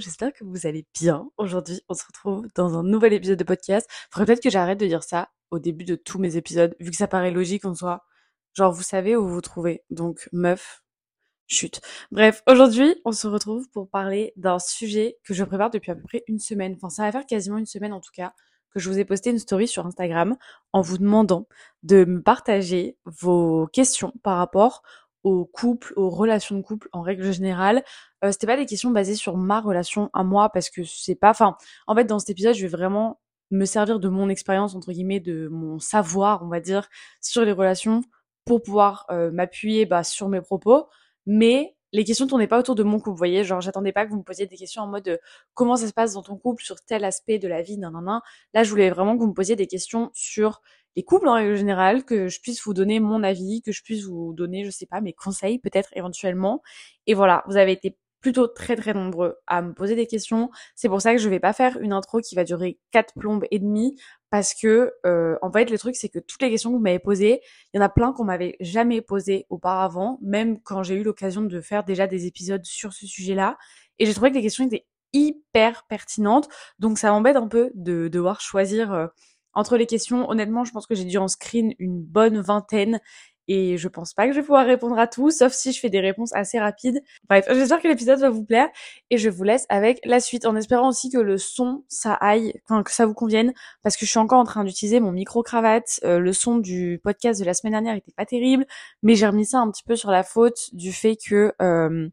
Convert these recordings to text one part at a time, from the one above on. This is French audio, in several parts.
j'espère que vous allez bien. Aujourd'hui, on se retrouve dans un nouvel épisode de podcast. Faudrait peut-être que j'arrête de dire ça au début de tous mes épisodes, vu que ça paraît logique en soi. Genre, vous savez où vous vous trouvez. Donc, meuf, chute. Bref, aujourd'hui, on se retrouve pour parler d'un sujet que je prépare depuis à peu près une semaine. Enfin, ça va faire quasiment une semaine en tout cas que je vous ai posté une story sur Instagram en vous demandant de me partager vos questions par rapport au couple, aux relations de couple en règle générale. Euh, c'était pas des questions basées sur ma relation à moi parce que c'est pas. Enfin, en fait, dans cet épisode, je vais vraiment me servir de mon expérience entre guillemets, de mon savoir, on va dire, sur les relations pour pouvoir euh, m'appuyer bah, sur mes propos. Mais les questions tournaient pas autour de mon couple, vous voyez, genre j'attendais pas que vous me posiez des questions en mode de, comment ça se passe dans ton couple sur tel aspect de la vie, nan nan nan. Là, je voulais vraiment que vous me posiez des questions sur les couples en règle générale, que je puisse vous donner mon avis, que je puisse vous donner, je sais pas, mes conseils peut-être éventuellement. Et voilà, vous avez été plutôt très très nombreux à me poser des questions. C'est pour ça que je vais pas faire une intro qui va durer quatre plombes et demie parce que euh, en fait le truc c'est que toutes les questions que vous m'avez posées, il y en a plein qu'on m'avait jamais posées auparavant, même quand j'ai eu l'occasion de faire déjà des épisodes sur ce sujet-là. Et j'ai trouvé que les questions étaient hyper pertinentes, donc ça m'embête un peu de devoir choisir euh, entre les questions. Honnêtement, je pense que j'ai dû en screen une bonne vingtaine et je pense pas que je vais pouvoir répondre à tout, sauf si je fais des réponses assez rapides. Bref, j'espère que l'épisode va vous plaire et je vous laisse avec la suite en espérant aussi que le son ça aille, enfin que ça vous convienne parce que je suis encore en train d'utiliser mon micro cravate. Euh, le son du podcast de la semaine dernière était pas terrible, mais j'ai remis ça un petit peu sur la faute du fait que euh,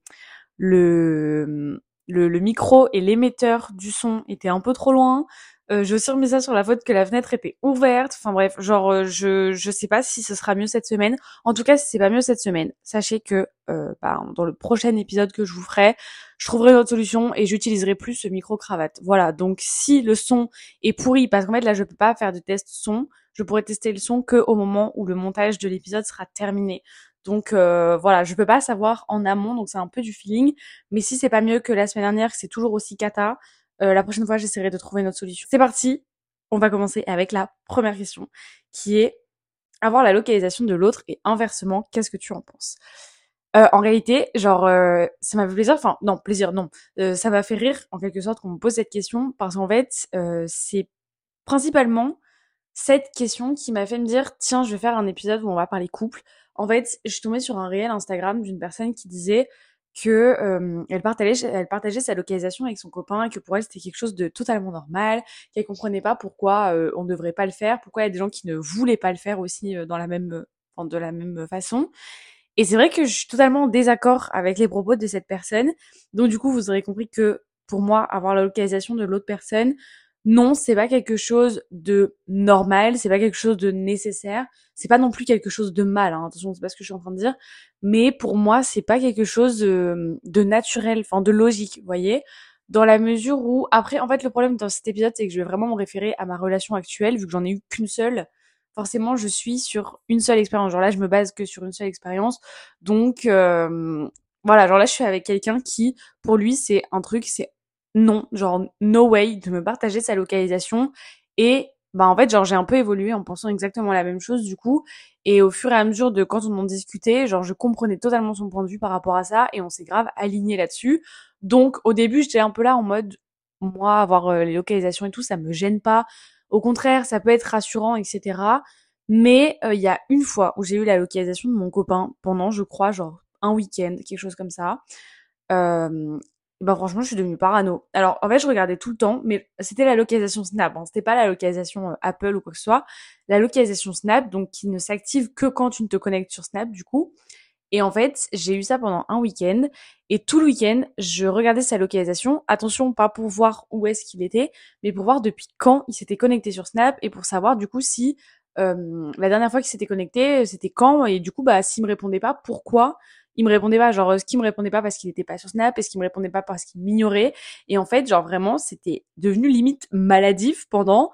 le, le, micro et l'émetteur du son étaient un peu trop loin. Euh, j'ai aussi remis ça sur la faute que la fenêtre était ouverte. Enfin bref, genre euh, je je sais pas si ce sera mieux cette semaine. En tout cas, si c'est pas mieux cette semaine, sachez que euh, bah, dans le prochain épisode que je vous ferai, je trouverai une autre solution et j'utiliserai plus ce micro cravate. Voilà. Donc si le son est pourri, parce qu'en fait là je peux pas faire de test son, je pourrais tester le son que au moment où le montage de l'épisode sera terminé. Donc euh, voilà, je peux pas savoir en amont, donc c'est un peu du feeling. Mais si c'est pas mieux que la semaine dernière, c'est toujours aussi cata, euh, la prochaine fois, j'essaierai de trouver une autre solution. C'est parti. On va commencer avec la première question, qui est avoir la localisation de l'autre et inversement, qu'est-ce que tu en penses? Euh, En réalité, genre, ça m'a fait plaisir. Enfin, non, plaisir, non. ça m'a fait rire en quelque sorte qu'on me pose cette question parce qu'en fait, c'est principalement cette question qui m'a fait me dire tiens, je vais faire un épisode où on va parler couple. En fait, je suis tombée sur un réel Instagram d'une personne qui disait que euh, elle partageait sa localisation avec son copain et que pour elle c'était quelque chose de totalement normal qu'elle comprenait pas pourquoi euh, on ne devrait pas le faire pourquoi il y a des gens qui ne voulaient pas le faire aussi euh, dans la même de la même façon. Et c'est vrai que je suis totalement en désaccord avec les propos de cette personne. Donc du coup vous aurez compris que pour moi avoir la localisation de l'autre personne non, c'est pas quelque chose de normal, c'est pas quelque chose de nécessaire, c'est pas non plus quelque chose de mal, hein, attention, c'est pas ce que je suis en train de dire, mais pour moi, c'est pas quelque chose de, de naturel, enfin de logique, vous voyez, dans la mesure où, après, en fait, le problème dans cet épisode, c'est que je vais vraiment me référer à ma relation actuelle, vu que j'en ai eu qu'une seule, forcément, je suis sur une seule expérience, genre là, je me base que sur une seule expérience, donc... Euh, voilà, genre là, je suis avec quelqu'un qui, pour lui, c'est un truc, c'est non, genre no way de me partager sa localisation. Et bah en fait genre j'ai un peu évolué en pensant exactement la même chose du coup. Et au fur et à mesure de quand on en discutait genre je comprenais totalement son point de vue par rapport à ça et on s'est grave aligné là-dessus. Donc au début j'étais un peu là en mode moi avoir euh, les localisations et tout ça me gêne pas. Au contraire ça peut être rassurant etc mais euh, il y a une fois où j'ai eu la localisation de mon copain pendant je crois genre un week-end quelque chose comme ça. Euh, bah franchement, je suis devenue parano. Alors en fait, je regardais tout le temps, mais c'était la localisation Snap, hein. c'était pas la localisation euh, Apple ou quoi que ce soit. La localisation Snap, donc qui ne s'active que quand tu ne te connectes sur Snap, du coup. Et en fait, j'ai eu ça pendant un week-end. Et tout le week-end, je regardais sa localisation. Attention, pas pour voir où est-ce qu'il était, mais pour voir depuis quand il s'était connecté sur Snap et pour savoir du coup si euh, la dernière fois qu'il s'était connecté, c'était quand. Et du coup, bah, s'il me répondait pas, pourquoi il me répondait pas genre ce qui me répondait pas parce qu'il était pas sur Snap est-ce qu'il me répondait pas parce qu'il m'ignorait. Et en fait genre vraiment c'était devenu limite maladif pendant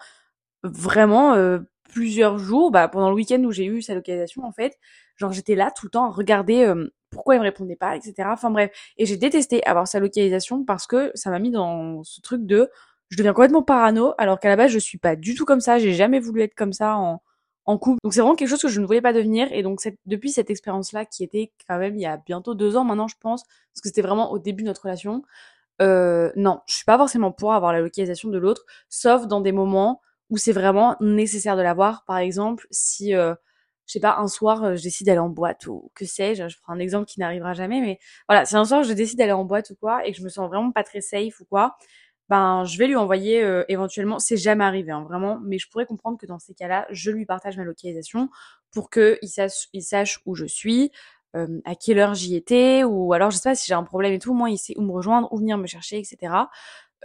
vraiment euh, plusieurs jours bah pendant le week-end où j'ai eu sa localisation en fait. Genre j'étais là tout le temps à regarder euh, pourquoi il me répondait pas etc enfin bref. Et j'ai détesté avoir sa localisation parce que ça m'a mis dans ce truc de je deviens complètement parano alors qu'à la base je suis pas du tout comme ça. J'ai jamais voulu être comme ça en en couple. Donc c'est vraiment quelque chose que je ne voulais pas devenir. Et donc cette, depuis cette expérience-là, qui était quand même il y a bientôt deux ans maintenant, je pense, parce que c'était vraiment au début de notre relation, euh, non, je suis pas forcément pour avoir la localisation de l'autre, sauf dans des moments où c'est vraiment nécessaire de l'avoir. Par exemple, si, euh, je sais pas, un soir, euh, je décide d'aller en boîte ou que sais-je, je prends un exemple qui n'arrivera jamais, mais voilà, si un soir je décide d'aller en boîte ou quoi et que je me sens vraiment pas très safe ou quoi, ben je vais lui envoyer euh, éventuellement, c'est jamais arrivé hein, vraiment, mais je pourrais comprendre que dans ces cas-là, je lui partage ma localisation pour que il sache, il sache où je suis, euh, à quelle heure j'y étais, ou alors je sais pas si j'ai un problème et tout, moi il sait où me rejoindre, où venir me chercher, etc.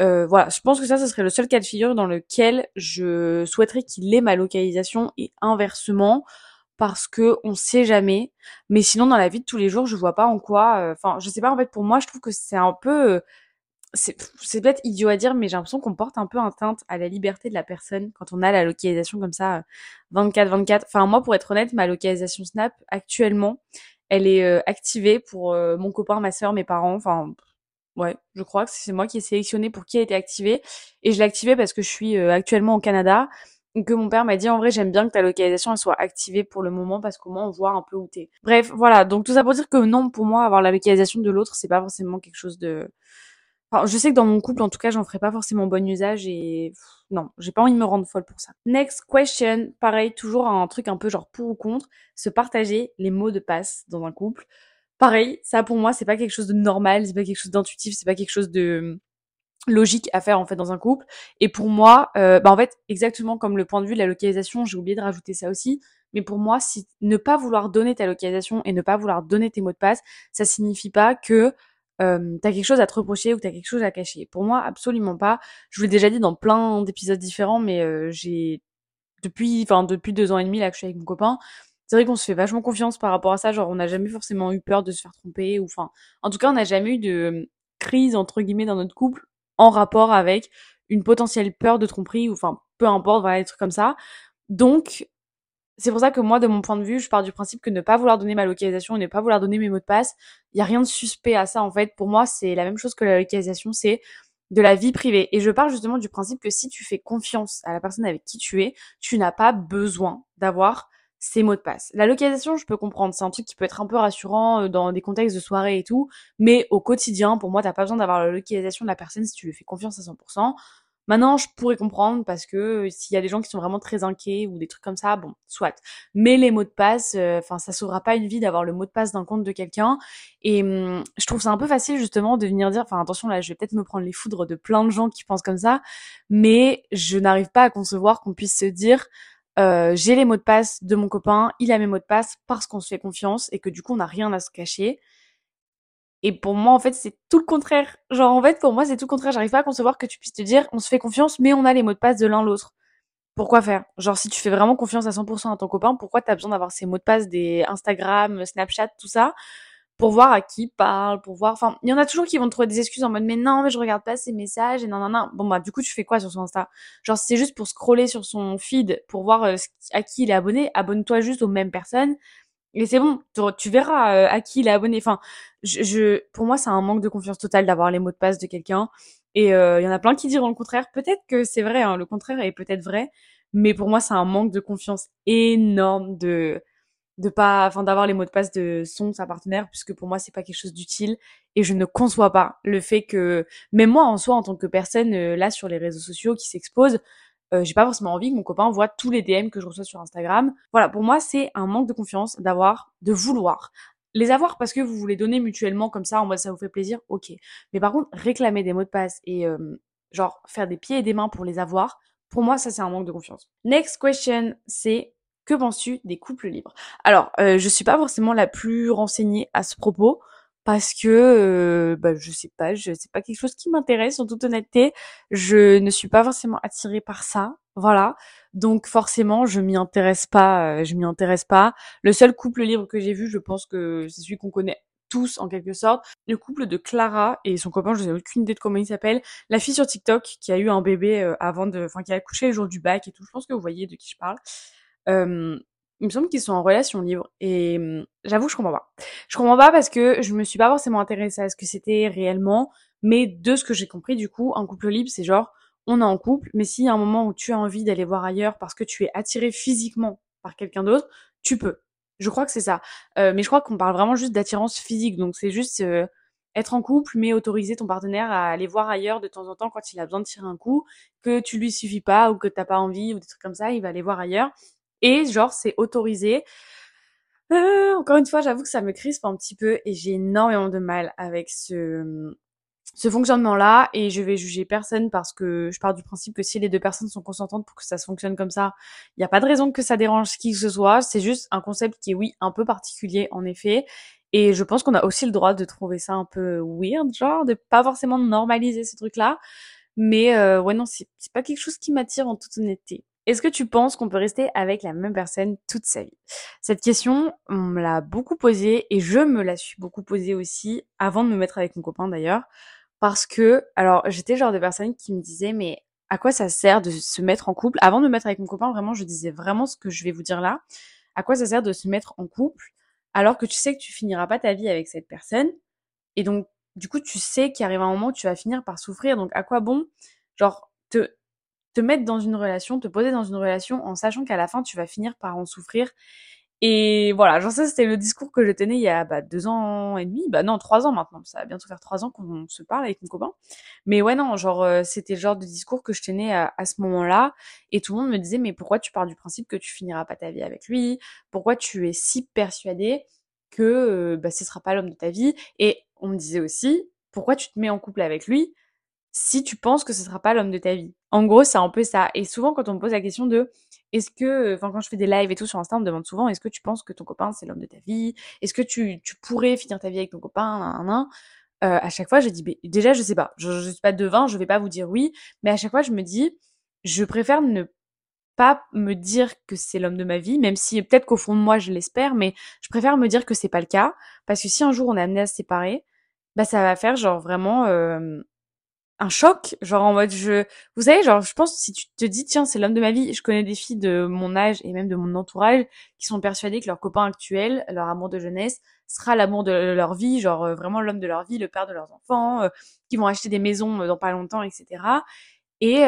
Euh, voilà, je pense que ça, ce serait le seul cas de figure dans lequel je souhaiterais qu'il ait ma localisation et inversement parce que on sait jamais. Mais sinon, dans la vie de tous les jours, je vois pas en quoi. euh, Enfin, je sais pas. En fait, pour moi, je trouve que c'est un peu. Euh, c'est peut-être idiot à dire, mais j'ai l'impression qu'on porte un peu atteinte à la liberté de la personne quand on a la localisation comme ça, 24-24. Enfin, moi, pour être honnête, ma localisation Snap, actuellement, elle est euh, activée pour euh, mon copain, ma soeur, mes parents. Enfin, ouais, je crois que c'est moi qui ai sélectionné pour qui a été activée. Et je l'ai activée parce que je suis euh, actuellement au Canada. Que mon père m'a dit, en vrai, j'aime bien que ta localisation elle soit activée pour le moment parce qu'au moins on voit un peu où t'es. Bref, voilà. Donc tout ça pour dire que non, pour moi, avoir la localisation de l'autre, c'est pas forcément quelque chose de Je sais que dans mon couple, en tout cas, j'en ferai pas forcément bon usage et non, j'ai pas envie de me rendre folle pour ça. Next question, pareil, toujours un truc un peu genre pour ou contre, se partager les mots de passe dans un couple. Pareil, ça pour moi, c'est pas quelque chose de normal, c'est pas quelque chose d'intuitif, c'est pas quelque chose de logique à faire en fait dans un couple. Et pour moi, euh, bah en fait, exactement comme le point de vue de la localisation, j'ai oublié de rajouter ça aussi. Mais pour moi, ne pas vouloir donner ta localisation et ne pas vouloir donner tes mots de passe, ça signifie pas que euh, t'as quelque chose à te reprocher ou t'as quelque chose à cacher. Pour moi, absolument pas. Je vous l'ai déjà dit dans plein d'épisodes différents, mais euh, j'ai depuis, enfin depuis deux ans et demi là que je suis avec mon copain, c'est vrai qu'on se fait vachement confiance par rapport à ça. Genre, on n'a jamais forcément eu peur de se faire tromper ou enfin, en tout cas, on n'a jamais eu de euh, crise entre guillemets dans notre couple en rapport avec une potentielle peur de tromperie ou enfin, peu importe, voilà, des trucs comme ça. Donc, c'est pour ça que moi, de mon point de vue, je pars du principe que ne pas vouloir donner ma localisation et ne pas vouloir donner mes mots de passe, il y a rien de suspect à ça en fait. Pour moi, c'est la même chose que la localisation, c'est de la vie privée. Et je pars justement du principe que si tu fais confiance à la personne avec qui tu es, tu n'as pas besoin d'avoir ces mots de passe. La localisation, je peux comprendre, c'est un truc qui peut être un peu rassurant euh, dans des contextes de soirée et tout, mais au quotidien, pour moi, t'as pas besoin d'avoir la localisation de la personne si tu lui fais confiance à 100%. Maintenant, je pourrais comprendre parce que euh, s'il y a des gens qui sont vraiment très inquiets ou des trucs comme ça, bon, soit. Mais les mots de passe, euh, enfin, ça sauvera pas une vie d'avoir le mot de passe d'un compte de quelqu'un. Et hum, je trouve ça un peu facile justement de venir dire, enfin, attention là, je vais peut-être me prendre les foudres de plein de gens qui pensent comme ça, mais je n'arrive pas à concevoir qu'on puisse se dire, euh, j'ai les mots de passe de mon copain, il a mes mots de passe parce qu'on se fait confiance et que du coup on n'a rien à se cacher. Et pour moi, en fait, c'est tout le contraire. Genre, en fait, pour moi, c'est tout le contraire. J'arrive pas à concevoir que tu puisses te dire, on se fait confiance, mais on a les mots de passe de l'un l'autre. Pourquoi faire? Genre, si tu fais vraiment confiance à 100% à ton copain, pourquoi t'as besoin d'avoir ces mots de passe des Instagram, Snapchat, tout ça, pour voir à qui il parle, pour voir... Enfin, il y en a toujours qui vont trouver des excuses en mode, mais non, mais je regarde pas ses messages, et non, non, non. Bon, bah, du coup, tu fais quoi sur son Insta? Genre, c'est juste pour scroller sur son feed, pour voir euh, à qui il est abonné, abonne-toi juste aux mêmes personnes et c'est bon, tu, verras euh, à qui il est abonné. Enfin, je, je, pour moi, c'est un manque de confiance totale d'avoir les mots de passe de quelqu'un. Et euh, il y en a plein qui diront le contraire. Peut-être que c'est vrai, hein, le contraire est peut-être vrai. Mais pour moi, c'est un manque de confiance énorme de de pas, enfin, d'avoir les mots de passe de son sa partenaire, puisque pour moi, c'est pas quelque chose d'utile. Et je ne conçois pas le fait que, même moi, en soi, en tant que personne euh, là sur les réseaux sociaux qui s'expose, euh, j'ai pas forcément envie que mon copain voit tous les DM que je reçois sur Instagram. Voilà, pour moi, c'est un manque de confiance d'avoir, de vouloir. Les avoir parce que vous voulez donner mutuellement comme ça, en mode ça vous fait plaisir, ok. Mais par contre, réclamer des mots de passe et euh, genre faire des pieds et des mains pour les avoir, pour moi, ça c'est un manque de confiance. Next question, c'est que penses-tu des couples libres? Alors, euh, je suis pas forcément la plus renseignée à ce propos parce que euh, bah, je sais pas, je c'est pas quelque chose qui m'intéresse en toute honnêteté. Je ne suis pas forcément attirée par ça, voilà. Donc forcément, je m'y intéresse pas, euh, je m'y intéresse pas. Le seul couple libre que j'ai vu, je pense que c'est celui qu'on connaît tous en quelque sorte, le couple de Clara et son copain, je n'ai aucune idée de comment il s'appelle, la fille sur TikTok qui a eu un bébé euh, avant de, enfin qui a accouché le jour du bac et tout. Je pense que vous voyez de qui je parle. Euh, il me semble qu'ils sont en relation libre et hum, j'avoue je comprends pas. Je comprends pas parce que je me suis pas forcément intéressée à ce que c'était réellement, mais de ce que j'ai compris du coup, un couple libre c'est genre on est en couple, mais s'il y a un moment où tu as envie d'aller voir ailleurs parce que tu es attiré physiquement par quelqu'un d'autre, tu peux. Je crois que c'est ça. Euh, mais je crois qu'on parle vraiment juste d'attirance physique, donc c'est juste euh, être en couple, mais autoriser ton partenaire à aller voir ailleurs de temps en temps quand il a besoin de tirer un coup, que tu lui suffis pas ou que t'as pas envie ou des trucs comme ça, il va aller voir ailleurs. Et genre, c'est autorisé. Euh, encore une fois, j'avoue que ça me crispe un petit peu et j'ai énormément de mal avec ce, ce fonctionnement-là et je vais juger personne parce que je pars du principe que si les deux personnes sont consentantes pour que ça se fonctionne comme ça, il n'y a pas de raison que ça dérange qui que ce soit. C'est juste un concept qui est, oui, un peu particulier, en effet. Et je pense qu'on a aussi le droit de trouver ça un peu weird, genre, de pas forcément normaliser ce truc-là. Mais euh, ouais, non, c'est pas quelque chose qui m'attire en toute honnêteté. Est-ce que tu penses qu'on peut rester avec la même personne toute sa vie? Cette question, on me l'a beaucoup posée et je me la suis beaucoup posée aussi avant de me mettre avec mon copain d'ailleurs. Parce que, alors, j'étais genre de personnes qui me disaient, mais à quoi ça sert de se mettre en couple? Avant de me mettre avec mon copain, vraiment, je disais vraiment ce que je vais vous dire là. À quoi ça sert de se mettre en couple alors que tu sais que tu finiras pas ta vie avec cette personne Et donc, du coup, tu sais qu'il arrive un moment où tu vas finir par souffrir. Donc, à quoi bon, genre, te, te mettre dans une relation, te poser dans une relation en sachant qu'à la fin, tu vas finir par en souffrir. Et voilà, genre ça c'était le discours que je tenais il y a bah, deux ans et demi, bah non trois ans maintenant, ça va bientôt faire trois ans qu'on se parle avec mon copain. Mais ouais non, genre euh, c'était le genre de discours que je tenais à, ce moment-là, et tout le monde me disait mais pourquoi tu pars du principe que tu finiras pas ta vie avec lui? Pourquoi tu es si persuadé que euh, bah, ce sera pas l'homme de ta vie? Et on me disait aussi pourquoi tu te mets en couple avec lui si tu penses que ce sera pas l'homme de ta vie? En gros, c'est un peu ça. Et souvent, quand on me pose la question de est-ce que, enfin, quand je fais des lives et tout sur Insta, on me demande souvent est-ce que tu penses que ton copain c'est l'homme de ta vie? Est-ce que tu, tu pourrais finir ta vie avec ton copain? Euh, À chaque fois, je dis déjà, je sais pas. Je, je suis pas devin, je vais pas vous dire oui, mais à chaque fois, je me dis je préfère ne pas me dire que c'est l'homme de ma vie, même si peut-être qu'au fond de moi je l'espère, mais je préfère me dire que c'est pas le cas, parce que si un jour on est amené à se séparer, bah ça va faire genre vraiment euh, un choc, genre en mode je, vous savez, genre je pense si tu te dis tiens c'est l'homme de ma vie, je connais des filles de mon âge et même de mon entourage qui sont persuadées que leur copain actuel, leur amour de jeunesse, sera l'amour de leur vie, genre euh, vraiment l'homme de leur vie, le père de leurs enfants, euh, qui vont acheter des maisons euh, dans pas longtemps, etc. Et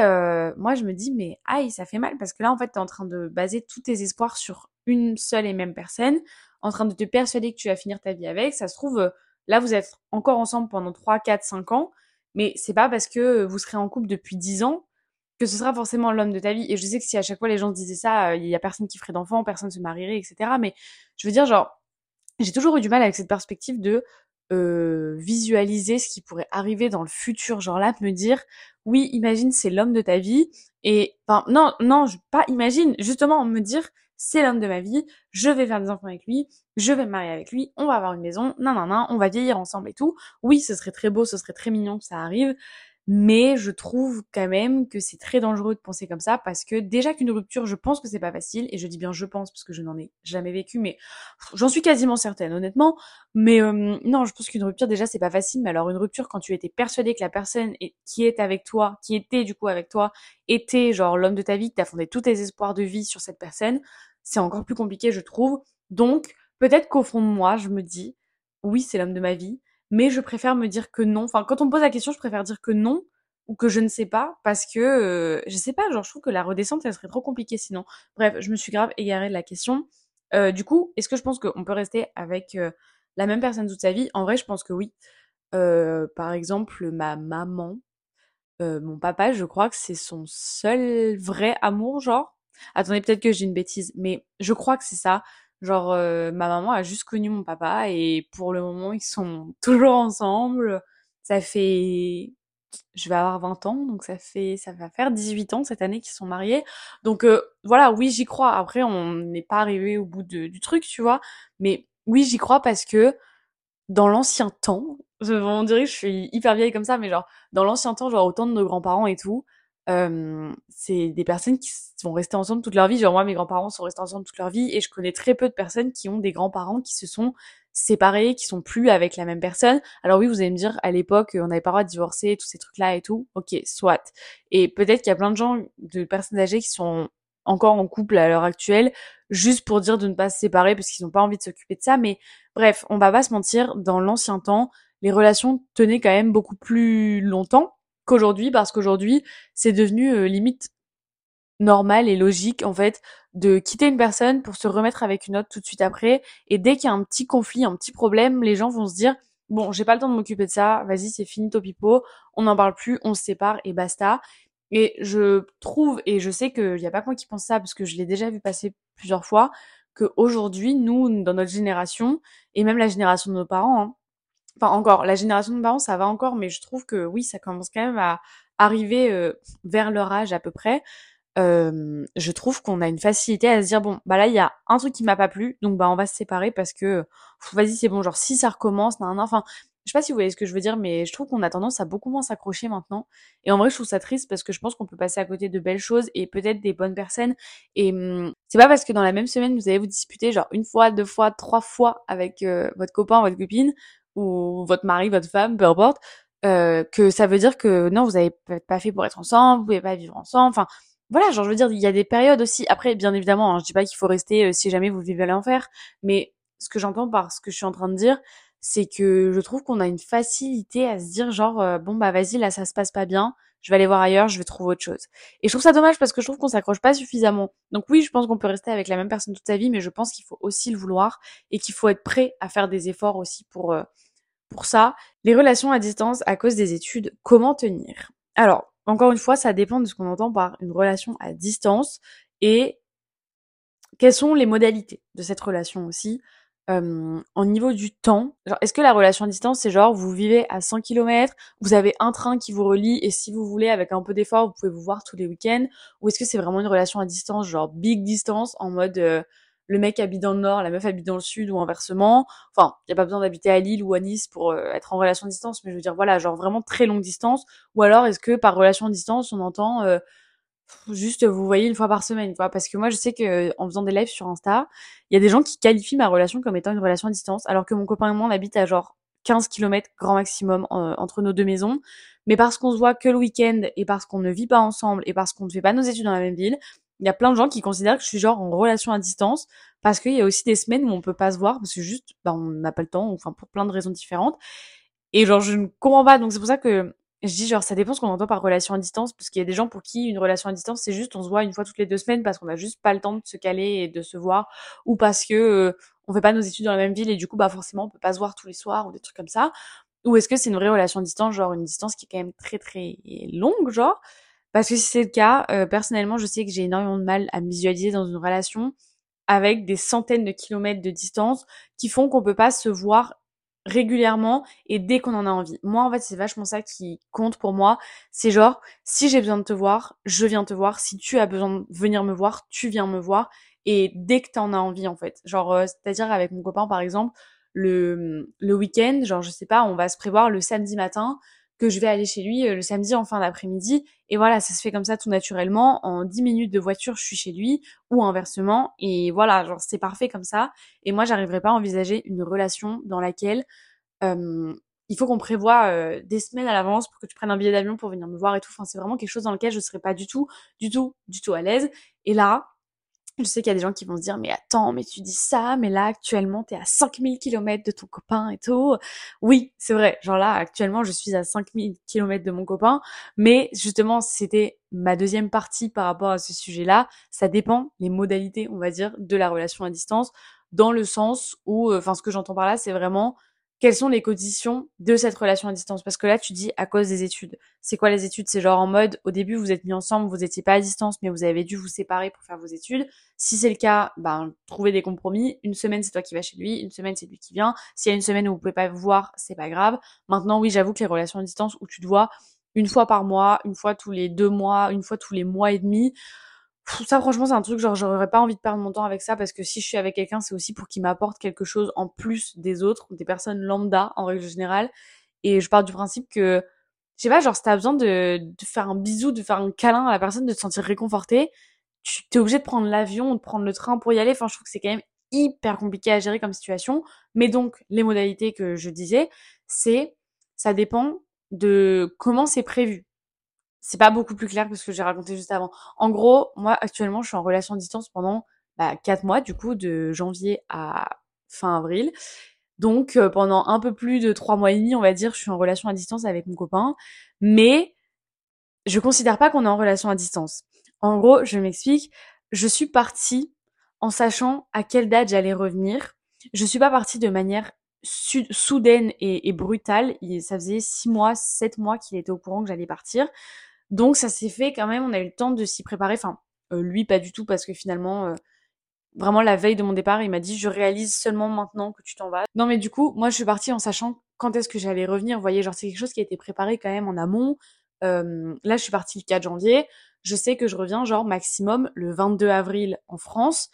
moi je me dis mais aïe ça fait mal parce que là en fait t'es en train de baser tous tes espoirs sur une seule et même personne, en train de te persuader que tu vas finir ta vie avec, ça se trouve là vous êtes encore ensemble pendant 3, 4, 5 ans mais c'est pas parce que vous serez en couple depuis 10 ans que ce sera forcément l'homme de ta vie. Et je sais que si à chaque fois les gens disaient ça, il y a personne qui ferait d'enfants, personne se marierait, etc. Mais je veux dire, genre, j'ai toujours eu du mal avec cette perspective de euh, visualiser ce qui pourrait arriver dans le futur. Genre là, me dire, oui, imagine, c'est l'homme de ta vie. Et, enfin, non, non, pas imagine, justement, me dire, c'est l'homme de ma vie, je vais faire des enfants avec lui, je vais me marier avec lui, on va avoir une maison, non, non, non, on va vieillir ensemble et tout. Oui, ce serait très beau, ce serait très mignon que ça arrive, mais je trouve quand même que c'est très dangereux de penser comme ça parce que déjà qu'une rupture, je pense que c'est pas facile et je dis bien je pense parce que je n'en ai jamais vécu, mais j'en suis quasiment certaine honnêtement. Mais euh, non, je pense qu'une rupture déjà c'est pas facile. Mais alors une rupture quand tu étais persuadé que la personne qui est avec toi, qui était du coup avec toi, était genre l'homme de ta vie, que t'as fondé tous tes espoirs de vie sur cette personne, c'est encore plus compliqué je trouve. Donc peut-être qu'au fond de moi je me dis oui c'est l'homme de ma vie mais je préfère me dire que non. Enfin, quand on me pose la question, je préfère dire que non ou que je ne sais pas parce que euh, je sais pas, genre je trouve que la redescente elle serait trop compliquée sinon. Bref, je me suis grave égarée de la question. Euh, du coup, est-ce que je pense qu'on peut rester avec euh, la même personne toute sa vie? En vrai, je pense que oui. Euh, par exemple, ma maman, mon papa, je crois que c'est son seul vrai amour, genre. Attendez, peut-être que j'ai une bêtise, mais je crois que c'est ça. Genre, euh, ma maman a juste connu mon papa et pour le moment, ils sont toujours ensemble. Ça fait, je vais avoir 20 ans, donc ça fait, ça va faire 18 ans cette année qu'ils sont mariés. Donc euh, voilà, oui, j'y crois. Après, on n'est pas arrivé au bout du truc, tu vois. Mais oui, j'y crois parce que dans l'ancien temps, on dirait que je suis hyper vieille comme ça, mais genre dans l'ancien temps, genre autant de nos grands-parents et tout, euh, c'est des personnes qui vont rester ensemble toute leur vie. Genre moi, mes grands-parents sont restés ensemble toute leur vie et je connais très peu de personnes qui ont des grands-parents qui se sont séparés, qui sont plus avec la même personne. Alors oui, vous allez me dire, à l'époque, on n'avait pas le droit de divorcer, tous ces trucs-là et tout. Ok, soit. Et peut-être qu'il y a plein de gens, de personnes âgées qui sont encore en couple à l'heure actuelle, juste pour dire de ne pas se séparer parce qu'ils n'ont pas envie de s'occuper de ça. Mais bref, on va pas se mentir, dans l'ancien temps, les relations tenaient quand même beaucoup plus longtemps qu'aujourd'hui parce qu'aujourd'hui c'est devenu euh, limite normal et logique en fait de quitter une personne pour se remettre avec une autre tout de suite après et dès qu'il y a un petit conflit, un petit problème, les gens vont se dire bon, j'ai pas le temps de m'occuper de ça, vas-y, c'est fini topipo, on n'en parle plus, on se sépare et basta. Et je trouve, et je sais qu'il n'y a pas que moi qui pense ça, parce que je l'ai déjà vu passer plusieurs fois, qu'aujourd'hui, nous, dans notre génération, et même la génération de nos parents, hein, enfin encore, la génération de parents, ça va encore, mais je trouve que oui, ça commence quand même à arriver euh, vers leur âge à peu près. Je trouve qu'on a une facilité à se dire bon bah là il y a un truc qui m'a pas plu donc bah on va se séparer parce que vas-y c'est bon genre si ça recommence nan, nan, enfin je sais pas si vous voyez ce que je veux dire, mais je trouve qu'on a tendance à beaucoup moins s'accrocher maintenant. Et en vrai, je trouve ça triste parce que je pense qu'on peut passer à côté de belles choses et peut-être des bonnes personnes. Et c'est pas parce que dans la même semaine, vous allez vous disputer genre une fois, deux fois, trois fois avec euh, votre copain, votre copine, ou votre mari, votre femme, peu importe, euh, que ça veut dire que non, vous avez pas fait pour être ensemble, vous pouvez pas vivre ensemble. Enfin, voilà, genre je veux dire, il y a des périodes aussi. Après, bien évidemment, hein, je dis pas qu'il faut rester euh, si jamais vous vivez à l'enfer, mais ce que j'entends par ce que je suis en train de dire, c'est que je trouve qu'on a une facilité à se dire genre euh, bon bah vas-y là ça se passe pas bien, je vais aller voir ailleurs, je vais trouver autre chose. Et je trouve ça dommage parce que je trouve qu'on s'accroche pas suffisamment. Donc oui, je pense qu'on peut rester avec la même personne toute sa vie, mais je pense qu'il faut aussi le vouloir et qu'il faut être prêt à faire des efforts aussi pour euh, pour ça. Les relations à distance à cause des études, comment tenir? Alors, encore une fois, ça dépend de ce qu'on entend par une relation à distance et quelles sont les modalités de cette relation aussi euh, en niveau du temps, est-ce que la relation à distance, c'est genre, vous vivez à 100 km, vous avez un train qui vous relie, et si vous voulez, avec un peu d'effort, vous pouvez vous voir tous les week-ends, ou est-ce que c'est vraiment une relation à distance, genre big distance, en mode euh, le mec habite dans le nord, la meuf habite dans le sud, ou inversement? Enfin, il n'y a pas besoin d'habiter à Lille ou à Nice pour euh, être en relation à distance, mais je veux dire, voilà, genre vraiment très longue distance, ou alors est-ce que par relation à distance, on entend juste vous voyez une fois par semaine quoi. Parce que moi je sais que en faisant des lives sur Insta il y a des gens qui qualifient ma relation comme étant une relation à distance alors que mon copain et moi on habite à genre 15 km grand maximum entre nos deux maisons. Mais parce qu'on se voit que le week-end et parce qu'on ne vit pas ensemble et parce qu'on ne fait pas nos études dans la même ville il y a plein de gens qui considèrent que je suis genre en relation à distance parce qu'il y a aussi des semaines où on peut pas se voir parce que juste bah, on n'a pas le temps enfin pour plein de raisons différentes. Et genre je ne comprends pas. Donc c'est pour ça que je dis genre ça dépend ce qu'on entend par relation à distance parce qu'il y a des gens pour qui une relation à distance c'est juste on se voit une fois toutes les deux semaines parce qu'on a juste pas le temps de se caler et de se voir ou parce que euh, on fait pas nos études dans la même ville et du coup bah forcément on peut pas se voir tous les soirs ou des trucs comme ça. Ou est-ce que c'est une vraie relation à distance genre une distance qui est quand même très très longue genre? Parce que si c'est le cas euh, personnellement je sais que j'ai énormément de mal à visualiser dans une relation avec des centaines de kilomètres de distance qui font qu'on peut pas se voir régulièrement et dès qu'on en a envie. Moi, en fait, c'est vachement ça qui compte pour moi. C'est genre, si j'ai besoin de te voir, je viens te voir. Si tu as besoin de venir me voir, tu viens me voir. Et dès que t'en as envie, en fait. Genre, euh, c'est-à-dire avec mon copain, par exemple, le, le week-end, genre, je sais pas, on va se prévoir le samedi matin que je vais aller chez lui euh, le samedi en fin d'après-midi. Et voilà, ça se fait comme ça tout naturellement. En 10 minutes de voiture, je suis chez lui ou inversement. Et voilà, genre c'est parfait comme ça. Et moi, j'arriverai pas à envisager une relation dans laquelle euh, il faut qu'on prévoit euh, des semaines à l'avance pour que tu prennes un billet d'avion pour venir me voir et tout. Enfin, c'est vraiment quelque chose dans lequel je serais pas du tout, du tout, du tout à l'aise. Et là, je sais qu'il y a des gens qui vont se dire, mais attends, mais tu dis ça, mais là, actuellement, t'es à 5000 km de ton copain et tout. Oui, c'est vrai. Genre là, actuellement, je suis à 5000 km de mon copain. Mais justement, c'était ma deuxième partie par rapport à ce sujet-là. Ça dépend les modalités, on va dire, de la relation à distance. Dans le sens où, euh, enfin, ce que j'entends par là, c'est vraiment quelles sont les conditions de cette relation à distance? Parce que là, tu dis à cause des études. C'est quoi les études? C'est genre en mode, au début, vous êtes mis ensemble, vous étiez pas à distance, mais vous avez dû vous séparer pour faire vos études. Si c'est le cas, ben, trouvez des compromis. Une semaine, c'est toi qui vas chez lui. Une semaine, c'est lui qui vient. S'il y a une semaine où vous pouvez pas vous voir, c'est pas grave. Maintenant, oui, j'avoue que les relations à distance où tu te vois une fois par mois, une fois tous les deux mois, une fois tous les mois et demi, ça franchement c'est un truc genre j'aurais pas envie de perdre mon temps avec ça parce que si je suis avec quelqu'un c'est aussi pour qu'il m'apporte quelque chose en plus des autres des personnes lambda en règle générale. Et je pars du principe que je sais pas genre si t'as besoin de, faire un bisou de faire un câlin à la personne de te sentir réconforté tu t'es obligé de prendre l'avion de prendre le train pour y aller. Enfin je trouve que c'est quand même hyper compliqué à gérer comme situation. Mais donc les modalités que je disais c'est ça dépend de comment c'est prévu c'est pas beaucoup plus clair que ce que j'ai raconté juste avant. En gros, moi actuellement, je suis en relation à distance pendant bah, 4 mois, du coup, de janvier à fin avril. Donc euh, pendant un peu plus de 3 mois et demi, on va dire, je suis en relation à distance avec mon copain. Mais je considère pas qu'on est en relation à distance. En gros, je m'explique. Je suis partie en sachant à quelle date j'allais revenir. Je suis pas partie de manière soudaine et, brutale. Ça faisait six mois, sept mois qu'il était au courant que j'allais partir. Donc ça s'est fait quand même, on a eu le temps de s'y préparer. Enfin, euh, lui pas du tout parce que finalement, euh, vraiment la veille de mon départ, il m'a dit je réalise seulement maintenant que tu t'en vas. Non mais du coup, moi je suis partie en sachant quand est-ce que j'allais revenir. Vous voyez, genre c'est quelque chose qui a été préparé quand même en amont. Euh, là je suis partie le 4 janvier. Je sais que je reviens genre maximum le 22 avril en France.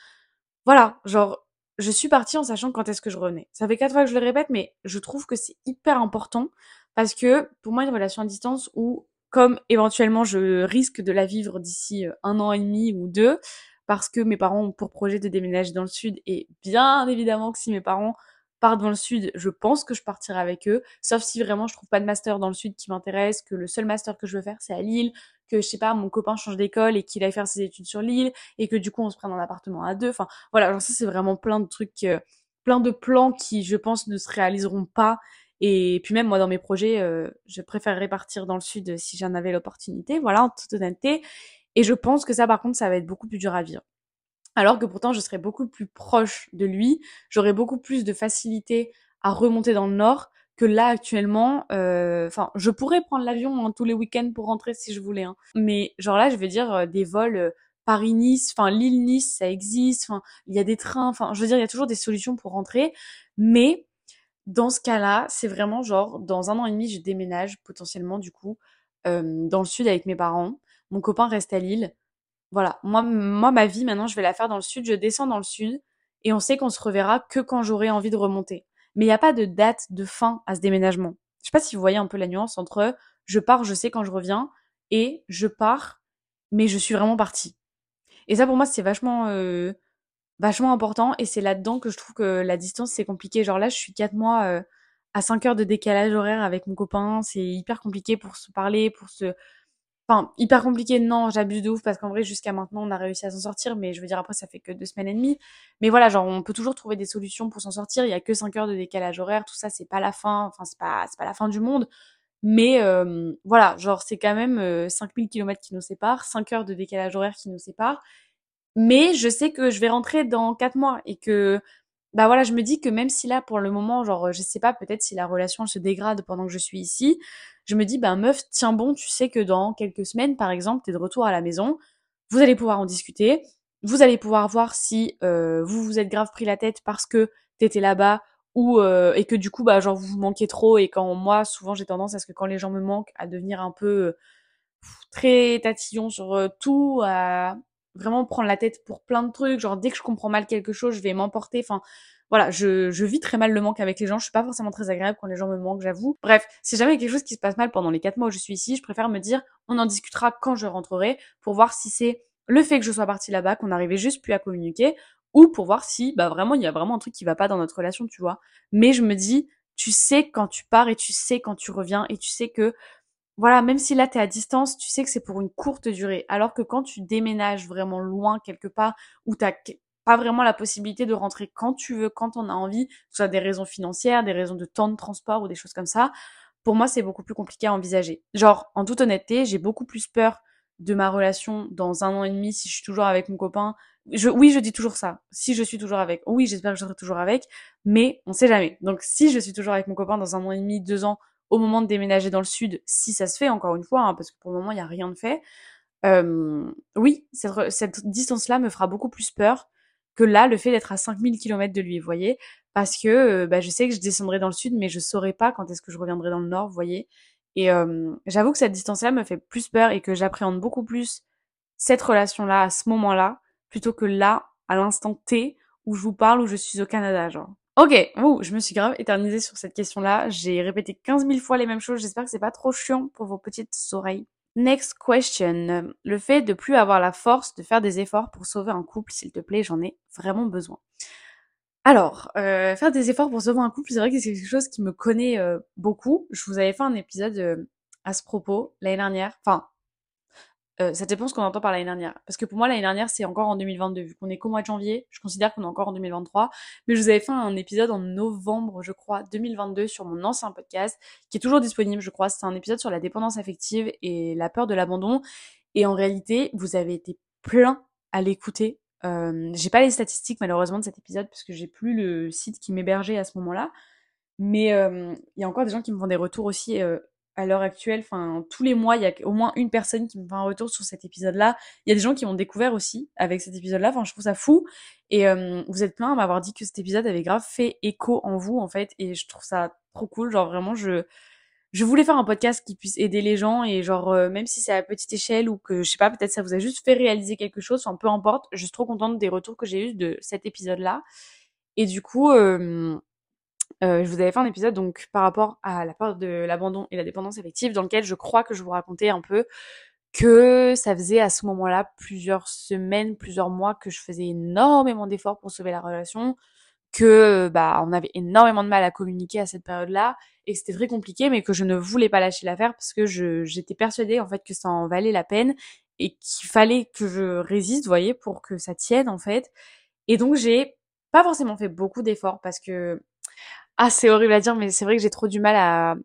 Voilà, genre je suis partie en sachant quand est-ce que je revenais. Ça fait quatre fois que je le répète, mais je trouve que c'est hyper important parce que pour moi, une relation à distance où, comme éventuellement je risque de la vivre d'ici euh, un an et demi ou deux, parce que mes parents ont pour projet de déménager dans le sud et bien évidemment que si mes parents partent dans le sud, je pense que je partirai avec eux, sauf si vraiment je trouve pas de master dans le sud qui m'intéresse, que le seul master que je veux faire c'est à Lille, que je sais pas mon copain change d'école et qu'il aille faire ses études sur l'île et que du coup on se prenne un appartement à deux. Enfin voilà, genre ça c'est vraiment plein de trucs, euh, plein de plans qui je pense ne se réaliseront pas. Et puis même moi dans mes projets, euh, je préférerais partir dans le sud si j'en avais l'opportunité. Voilà, en toute honnêteté. Et je pense que ça par contre ça va être beaucoup plus dur à vivre. Alors que pourtant je serais beaucoup plus proche de lui, j'aurais beaucoup plus de facilité à remonter dans le nord que là actuellement, euh, enfin, je pourrais prendre l'avion hein, tous les week-ends pour rentrer si je voulais, hein. mais genre là, je veux dire euh, des vols euh, Paris-Nice, enfin Lille-Nice, ça existe, enfin il y a des trains, enfin je veux dire il y a toujours des solutions pour rentrer, mais dans ce cas-là, c'est vraiment genre dans un an et demi, je déménage potentiellement du coup dans le sud avec mes parents, mon copain reste à Lille, voilà, moi moi ma vie maintenant je vais la faire dans le sud, je descends dans le sud et on sait qu'on se reverra que quand j'aurai envie de remonter mais il n'y a pas de date de fin à ce déménagement. Je sais pas si vous voyez un peu la nuance entre je pars, je sais quand je reviens, et je pars, mais je suis vraiment partie. Et ça pour moi c'est vachement euh, vachement important et c'est là-dedans que je trouve que la distance c'est compliqué. Genre là je suis quatre mois euh, à 5 heures de décalage horaire avec mon copain, c'est hyper compliqué pour se parler, pour se Enfin, hyper compliqué, non, j'abuse de ouf parce qu'en vrai, jusqu'à maintenant, on a réussi à s'en sortir, mais je veux dire, après, ça fait que deux semaines et demie. Mais voilà, genre, on peut toujours trouver des solutions pour s'en sortir. Il y a que 5 heures de décalage horaire, tout ça, c'est pas la fin, enfin, c'est pas, c'est pas la fin du monde. Mais euh, voilà, genre, c'est quand même euh, 5000 km qui nous séparent, 5 heures de décalage horaire qui nous séparent. Mais je sais que je vais rentrer dans 4 mois et que bah voilà, je me dis que même si là, pour le moment, genre, je sais pas, peut-être si la relation se dégrade pendant que je suis ici, je me dis, bah meuf, tiens bon, tu sais que dans quelques semaines, par exemple, t'es de retour à la maison, vous allez pouvoir en discuter, vous allez pouvoir voir si euh, vous vous êtes grave pris la tête parce que t'étais là-bas ou euh, et que du coup, bah genre vous vous manquez trop et quand moi, souvent, j'ai tendance à ce que quand les gens me manquent, à devenir un peu euh, très tatillon sur tout, à vraiment prendre la tête pour plein de trucs. Genre, dès que je comprends mal quelque chose, je vais m'emporter. Enfin, voilà, je, je vis très mal le manque avec les gens. Je suis pas forcément très agréable quand les gens me manquent, j'avoue. Bref, si jamais quelque chose qui se passe mal pendant les quatre mois où je suis ici, je préfère me dire, on en discutera quand je rentrerai pour voir si c'est le fait que je sois partie là-bas, qu'on n'arrivait juste plus à communiquer, ou pour voir si, bah vraiment, il y a vraiment un truc qui va pas dans notre relation, tu vois. Mais je me dis, tu sais quand tu pars et tu sais quand tu reviens et tu sais que voilà, même si là tu es à distance, tu sais que c'est pour une courte durée. Alors que quand tu déménages vraiment loin quelque part, où t'as pas vraiment la possibilité de rentrer quand tu veux, quand on a envie, que ce soit des raisons financières, des raisons de temps de transport ou des choses comme ça, pour moi c'est beaucoup plus compliqué à envisager. Genre, en toute honnêteté, j'ai beaucoup plus peur de ma relation dans un an et demi si je suis toujours avec mon copain. Je, oui, je dis toujours ça. Si je suis toujours avec, oui, j'espère que je serai toujours avec, mais on sait jamais. Donc, si je suis toujours avec mon copain dans un an et demi, deux ans, au moment de déménager dans le sud, si ça se fait, encore une fois, hein, parce que pour le moment, il n'y a rien de fait. Oui, cette, distance-là me fera beaucoup plus peur que là, le fait d'être à 5000 km de lui, vous voyez, parce que bah, je sais que je descendrai dans le sud, mais je saurais pas quand est-ce que je reviendrai dans le nord, vous voyez. Et j'avoue que cette distance-là me fait plus peur et que j'appréhende beaucoup plus cette relation-là à ce moment-là, plutôt que là, à l'instant T, où je vous parle, où je suis au Canada, genre. Ok, ouh, je me suis grave éternisée sur cette question-là. J'ai répété 15 000 fois les mêmes choses. J'espère que c'est pas trop chiant pour vos petites oreilles. Next question. Le fait de plus avoir la force de faire des efforts pour sauver un couple, s'il te plaît, j'en ai vraiment besoin. Alors, euh, faire des efforts pour sauver un couple, c'est vrai que c'est quelque chose qui me connaît euh, beaucoup. Je vous avais fait un épisode euh, à ce propos l'année dernière. Enfin, euh, ça dépend ce qu'on entend par l'année dernière. Parce que pour moi, l'année dernière, c'est encore en 2022. Vu qu'on est qu'au mois de janvier, je considère qu'on est encore en 2023. Mais je vous avais fait un épisode en novembre, je crois, 2022 sur mon ancien podcast, qui est toujours disponible, je crois. C'est un épisode sur la dépendance affective et la peur de l'abandon. Et en réalité, vous avez été plein à l'écouter. Euh, j'ai pas les statistiques malheureusement de cet épisode parce que j'ai plus le site qui m'hébergeait à ce moment-là. Mais il y a encore des gens qui me font des retours aussi à l'heure actuelle, enfin tous les mois, il y a au moins une personne qui me fait un retour sur cet épisode-là. Il y a des gens qui m'ont découvert aussi avec cet épisode-là. Enfin, je trouve ça fou. Et vous êtes plein à m'avoir dit que cet épisode avait grave fait écho en vous en fait, et je trouve ça trop cool. Genre vraiment, je je voulais faire un podcast qui puisse aider les gens et genre même si c'est à petite échelle ou que je sais pas, peut-être ça vous a juste fait réaliser quelque chose. Enfin, peu importe. Je suis trop contente des retours que j'ai eu de cet épisode-là. Et du coup. Euh, je vous avais fait un épisode donc par rapport à la peur de l'abandon et la dépendance affective dans lequel je crois que je vous racontais un peu que ça faisait à ce moment-là plusieurs semaines, plusieurs mois que je faisais énormément d'efforts pour sauver la relation, que bah on avait énormément de mal à communiquer à cette période-là et que c'était très compliqué mais que je ne voulais pas lâcher l'affaire parce que j'étais persuadée en fait que ça en valait la peine et qu'il fallait que je résiste, vous voyez, pour que ça tienne en fait. Et donc j'ai pas forcément fait beaucoup d'efforts parce que ah, c'est horrible à dire, mais c'est vrai que j'ai trop du mal à,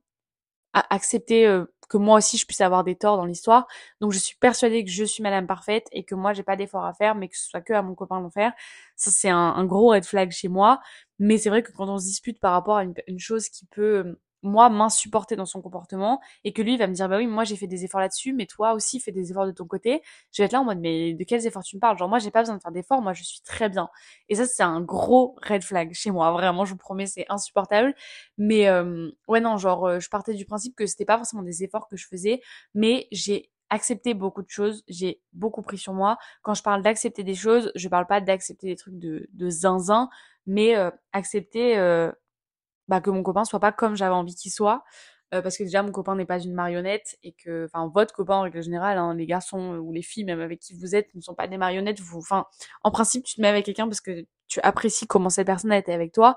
accepter euh, que moi aussi je puisse avoir des torts dans l'histoire. Donc je suis persuadée que je suis madame parfaite et que moi j'ai pas d'effort à faire, mais que ce soit que à mon copain d'en faire. Ça c'est un, gros red flag chez moi. Mais c'est vrai que quand on se dispute par rapport à une chose qui peut moi m'insupporter dans son comportement et que lui va me dire bah oui moi j'ai fait des efforts là-dessus mais toi aussi fais des efforts de ton côté. Je vais être là en mode mais de quels efforts tu me parles? Genre moi j'ai pas besoin de faire d'efforts moi je suis très bien. Et ça c'est un gros red flag chez moi vraiment je vous promets c'est insupportable. Mais euh, ouais non genre euh, je partais du principe que c'était pas forcément des efforts que je faisais mais j'ai accepté beaucoup de choses, j'ai beaucoup pris sur moi. Quand je parle d'accepter des choses, je parle pas d'accepter des trucs de, de zinzin, mais euh, accepter euh, bah, que mon copain soit pas comme j'avais envie qu'il soit. Euh, parce que déjà mon copain n'est pas une marionnette et que enfin votre copain en règle générale hein, les garçons ou les filles même avec qui vous êtes ne sont pas des marionnettes vous enfin en principe tu te mets avec quelqu'un parce que tu apprécies comment cette personne a été avec toi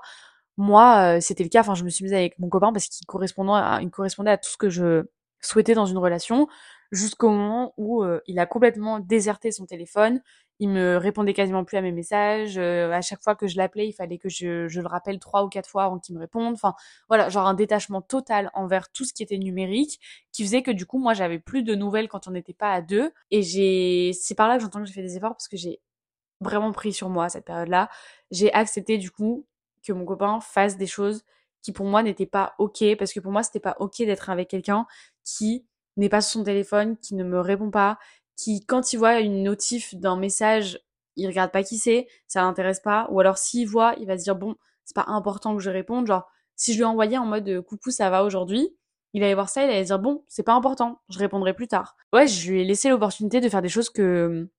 moi euh, c'était le cas enfin je me suis mise avec mon copain parce qu'il correspondait à, il correspondait à tout ce que je souhaitais dans une relation jusqu'au moment où euh, il a complètement déserté son téléphone il me répondait quasiment plus à mes messages. Euh, à chaque fois que je l'appelais, il fallait que je, je, le rappelle trois ou quatre fois avant qu'il me réponde. Enfin, voilà, genre un détachement total envers tout ce qui était numérique, qui faisait que du coup, moi, j'avais plus de nouvelles quand on n'était pas à deux. Et j'ai, c'est par là que j'entends que j'ai fait des efforts parce que j'ai vraiment pris sur moi cette période-là. J'ai accepté du coup que mon copain fasse des choses qui pour moi n'étaient pas ok, parce que pour moi, c'était pas ok d'être avec quelqu'un qui n'est pas sur son téléphone, qui ne me répond pas, qui, quand il voit une notif d'un message, il regarde pas qui c'est, ça l'intéresse pas, ou alors s'il voit, il va se dire bon, c'est pas important que je réponde, genre si je lui envoyais en mode coucou ça va aujourd'hui, il allait voir ça, il allait dire bon, c'est pas important, je répondrai plus tard. Ouais, je lui ai laissé l'opportunité de faire des choses que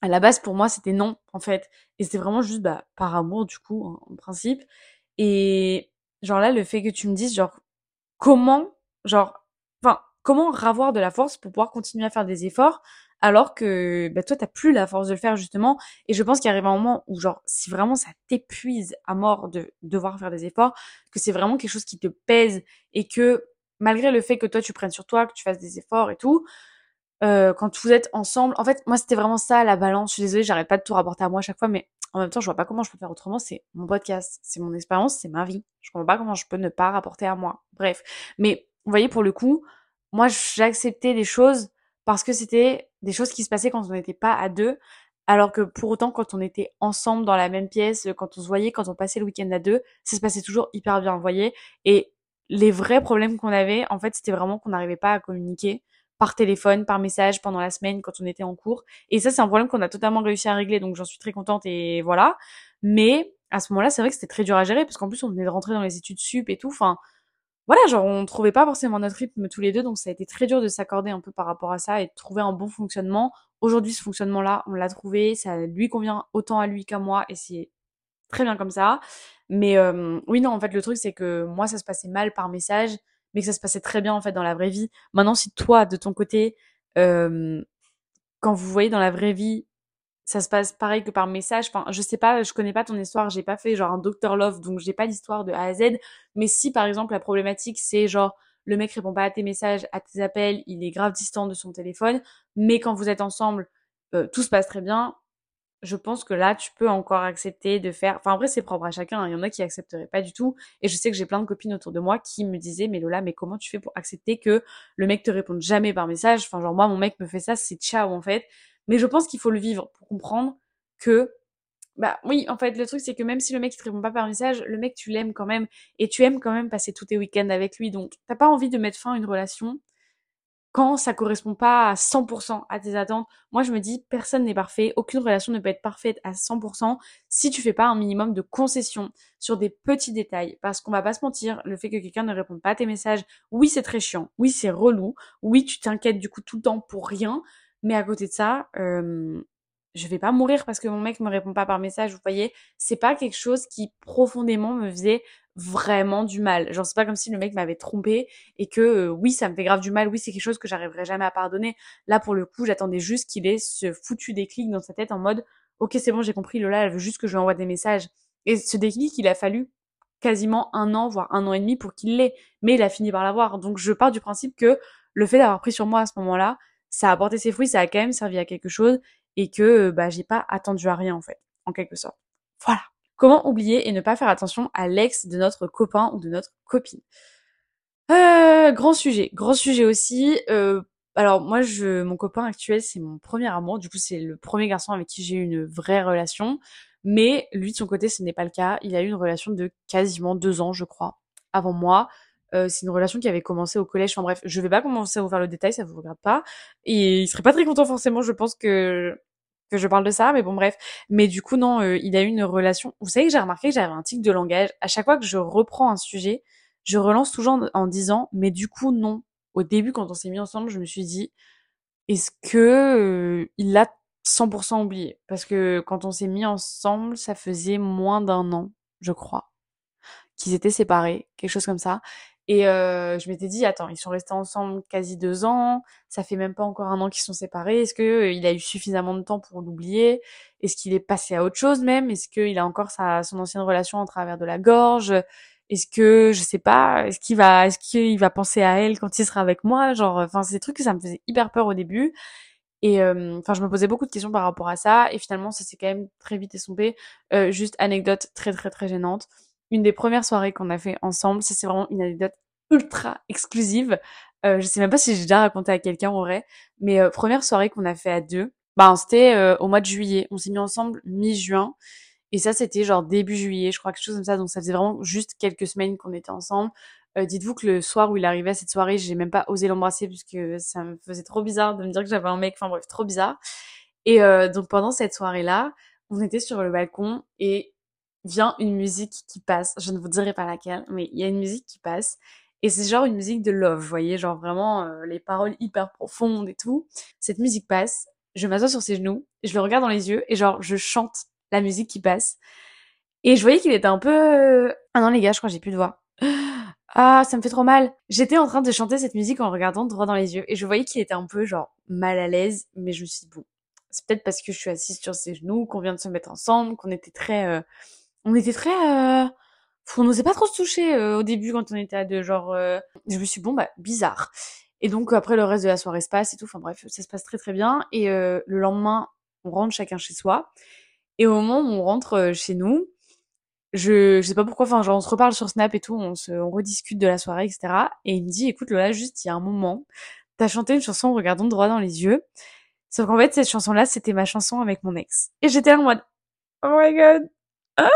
à la base pour moi c'était non en fait, et c'était vraiment juste bah par amour du coup en, principe. Et genre là le fait que tu me dises genre comment genre comment ravoir de la force pour pouvoir continuer à faire des efforts alors que bah, toi t'as plus la force de le faire justement. Et je pense qu'il arrive un moment où genre si vraiment ça t'épuise à mort de devoir faire des efforts que c'est vraiment quelque chose qui te pèse et que malgré le fait que toi tu prennes sur toi que tu fasses des efforts et tout euh, quand vous êtes ensemble en fait moi c'était vraiment ça la balance. Je suis désolée j'arrête pas de tout rapporter à moi à chaque fois mais en même temps je vois pas comment je peux faire autrement. C'est mon podcast c'est mon expérience c'est ma vie. Je comprends pas comment je peux ne pas rapporter à moi. Bref. Mais vous voyez pour le coup moi j'acceptais des choses parce que c'était des choses qui se passaient quand on n'était pas à deux, alors que pour autant quand on était ensemble dans la même pièce, quand on se voyait, quand on passait le week-end à deux, ça se passait toujours hyper bien, vous voyez. Et les vrais problèmes qu'on avait, en fait, c'était vraiment qu'on n'arrivait pas à communiquer par téléphone, par message pendant la semaine quand on était en cours. Et ça, c'est un problème qu'on a totalement réussi à régler, donc j'en suis très contente et voilà. Mais à ce moment-là, c'est vrai que c'était très dur à gérer parce qu'en plus on venait de rentrer dans les études sup et tout. Enfin, voilà, genre on trouvait pas forcément notre rythme tous les deux, donc ça a été très dur de s'accorder un peu par rapport à ça et de trouver un bon fonctionnement. Aujourd'hui, ce fonctionnement-là, on l'a trouvé, ça lui convient autant à lui qu'à moi et c'est très bien comme ça. Mais euh, oui, non, en fait, le truc c'est que moi, ça se passait mal par message, mais que ça se passait très bien en fait dans la vraie vie. Maintenant, si toi, de ton côté, euh, quand vous voyez dans la vraie vie ça se passe pareil que par message. Enfin, je sais pas, je connais pas ton histoire, j'ai pas fait genre un Doctor Love, donc j'ai pas l'histoire de A à Z. Mais si par exemple la problématique c'est genre le mec répond pas à tes messages, à tes appels, il est grave distant de son téléphone, mais quand vous êtes ensemble, euh, tout se passe très bien. Je pense que là, tu peux encore accepter de faire. Enfin, après, c'est propre à chacun. Hein. Il y en a qui accepteraient pas du tout. Et je sais que j'ai plein de copines autour de moi qui me disaient, mais Lola, mais comment tu fais pour accepter que le mec te réponde jamais par message? Enfin, genre moi, mon mec me fait ça, c'est ciao en fait. Mais je pense qu'il faut le vivre pour comprendre que Bah oui, en fait, le truc, c'est que même si le mec il te répond pas par message, le mec, tu l'aimes quand même. Et tu aimes quand même passer tous tes week-ends avec lui. Donc, t'as pas envie de mettre fin à une relation quand ça correspond pas à 100% à tes attentes. Moi, je me dis, personne n'est parfait. Aucune relation ne peut être parfaite à 100% si tu fais pas un minimum de concessions sur des petits détails. Parce qu'on va pas se mentir, le fait que quelqu'un ne réponde pas à tes messages, oui, c'est très chiant. Oui, c'est relou. Oui, tu t'inquiètes du coup tout le temps pour rien. Mais à côté de ça, euh, je vais pas mourir parce que mon mec me répond pas par message, vous voyez? C'est pas quelque chose qui profondément me faisait vraiment du mal. Genre c'est pas comme si le mec m'avait trompé et que oui, ça me fait grave du mal, oui, c'est quelque chose que j'arriverai jamais à pardonner. Là pour le coup, j'attendais juste qu'il ait ce foutu déclic dans sa tête en mode OK, c'est bon, j'ai compris, Lola, elle veut juste que je lui envoie des messages. Et ce déclic, il a fallu quasiment un an, voire un an et demi pour qu'il l'ait. Mais il a fini par l'avoir. Donc je pars du principe que le fait d'avoir pris sur moi à ce moment-là, ça a apporté ses fruits, ça a quand même servi à quelque chose et que bah j'ai pas attendu à rien en fait, en quelque sorte. Voilà. Comment oublier et ne pas faire attention à l'ex de notre copain ou de notre copine? Euh, Grand sujet, grand sujet aussi. Euh, alors moi, je, mon copain actuel, c'est mon premier amour. Du coup, c'est le premier garçon avec qui j'ai eu une vraie relation. Mais lui, de son côté, ce n'est pas le cas. Il a eu une relation de quasiment deux ans, je crois, avant moi. Euh, c'est une relation qui avait commencé au collège. Enfin bref, je vais pas commencer à vous faire le détail, ça vous regarde pas. Et il serait pas très content forcément, je pense que que je parle de ça, mais bon bref. Mais du coup non, euh, il a eu une relation. Vous savez que j'ai remarqué que j'avais un tic de langage. À chaque fois que je reprends un sujet, je relance toujours en, disant mais du coup non. Au début quand on s'est mis ensemble, je me suis dit est-ce que euh, il l'a 100% oublié? Parce que quand on s'est mis ensemble, ça faisait moins d'un an, je crois qu'ils étaient séparés, quelque chose comme ça. Et euh, je m'étais dit, attends, ils sont restés ensemble quasi deux ans, ça fait même pas encore un an qu'ils sont séparés. Est-ce que euh, il a eu suffisamment de temps pour l'oublier? Est-ce qu'il est passé à autre chose même? Est-ce qu'il a encore sa son ancienne relation en travers de la gorge? Est-ce que je sais pas Est-ce qu'il va est-ce qu'il va penser à elle quand il sera avec moi? Genre, enfin, c'est trucs que ça me faisait hyper peur au début. Et euh, enfin, je me posais beaucoup de questions par rapport à ça. Et finalement, ça s'est quand même très vite estompé. Euh, juste anecdote très très très gênante une des premières soirées qu'on a fait ensemble. Ça, c'est vraiment une anecdote ultra exclusive. Euh, je sais même pas si j'ai déjà raconté à quelqu'un vrai, mais euh, première soirée qu'on a fait à deux, bah c'était euh, au mois de juillet. On s'est mis ensemble mi-juin. Et ça, c'était genre début juillet, je crois, quelque chose comme ça. Donc ça faisait vraiment juste quelques semaines qu'on était ensemble. Euh, dites-vous que le soir où il arrivait à cette soirée, j'ai même pas osé l'embrasser puisque ça me faisait trop bizarre de me dire que j'avais un mec. Enfin bref, trop bizarre. Et donc pendant cette soirée-là, on était sur le balcon et vient une musique qui passe. Je ne vous dirai pas laquelle, mais il y a une musique qui passe. Et c'est genre une musique de love, vous voyez, genre vraiment euh, les paroles hyper profondes et tout. Cette musique passe, je m'assois sur ses genoux, je le regarde dans les yeux et genre je chante la musique qui passe. Et je voyais qu'il était un peu... Ah non les gars, je crois que j'ai plus de voix. Ah, ça me fait trop mal. J'étais en train de chanter cette musique en regardant droit dans les yeux et je voyais qu'il était un peu genre mal à l'aise, mais je me suis dit bon, c'est peut-être parce que je suis assise sur ses genoux, qu'on vient de se mettre ensemble, qu'on était très... Euh, on était très euh, on n'osait pas trop se toucher euh, au début quand on était à deux genre euh, je me suis dit, bon bah bizarre. Et donc après le reste de la soirée se passe et tout. Enfin bref ça se passe très très bien. Et euh, le lendemain on rentre chacun chez soi. Et au moment où on rentre chez nous je, je sais pas pourquoi enfin genre on se reparle sur Snap et tout on se on rediscute de la soirée etc et il me dit écoute Lola juste il y a un moment t'as chanté une chanson en regardant droit dans les yeux. Sauf qu'en fait cette chanson là c'était ma chanson avec mon ex. Et j'étais en mode oh my god ah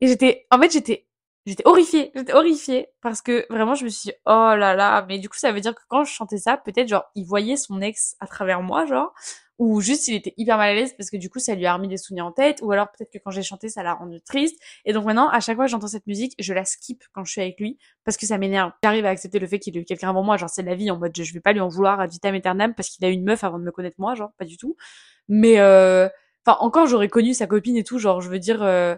et j'étais, en fait, j'étais, j'étais horrifiée, j'étais horrifiée parce que vraiment, je me suis dit, oh là là, mais du coup, ça veut dire que quand je chantais ça, peut-être genre, il voyait son ex à travers moi, genre, ou juste il était hyper mal à l'aise parce que du coup, ça lui a remis des souvenirs en tête, ou alors peut-être que quand j'ai chanté, ça l'a rendu triste. Et donc maintenant, à chaque fois que j'entends cette musique, je la skip quand je suis avec lui parce que ça m'énerve. J'arrive à accepter le fait qu'il ait eu quelqu'un avant moi, genre c'est la vie, en mode je vais pas lui en vouloir à vitam aeternam parce qu'il a eu une meuf avant de me connaître moi, genre pas du tout. Mais euh, enfin encore j'aurais connu sa copine et tout, genre je veux dire. Euh,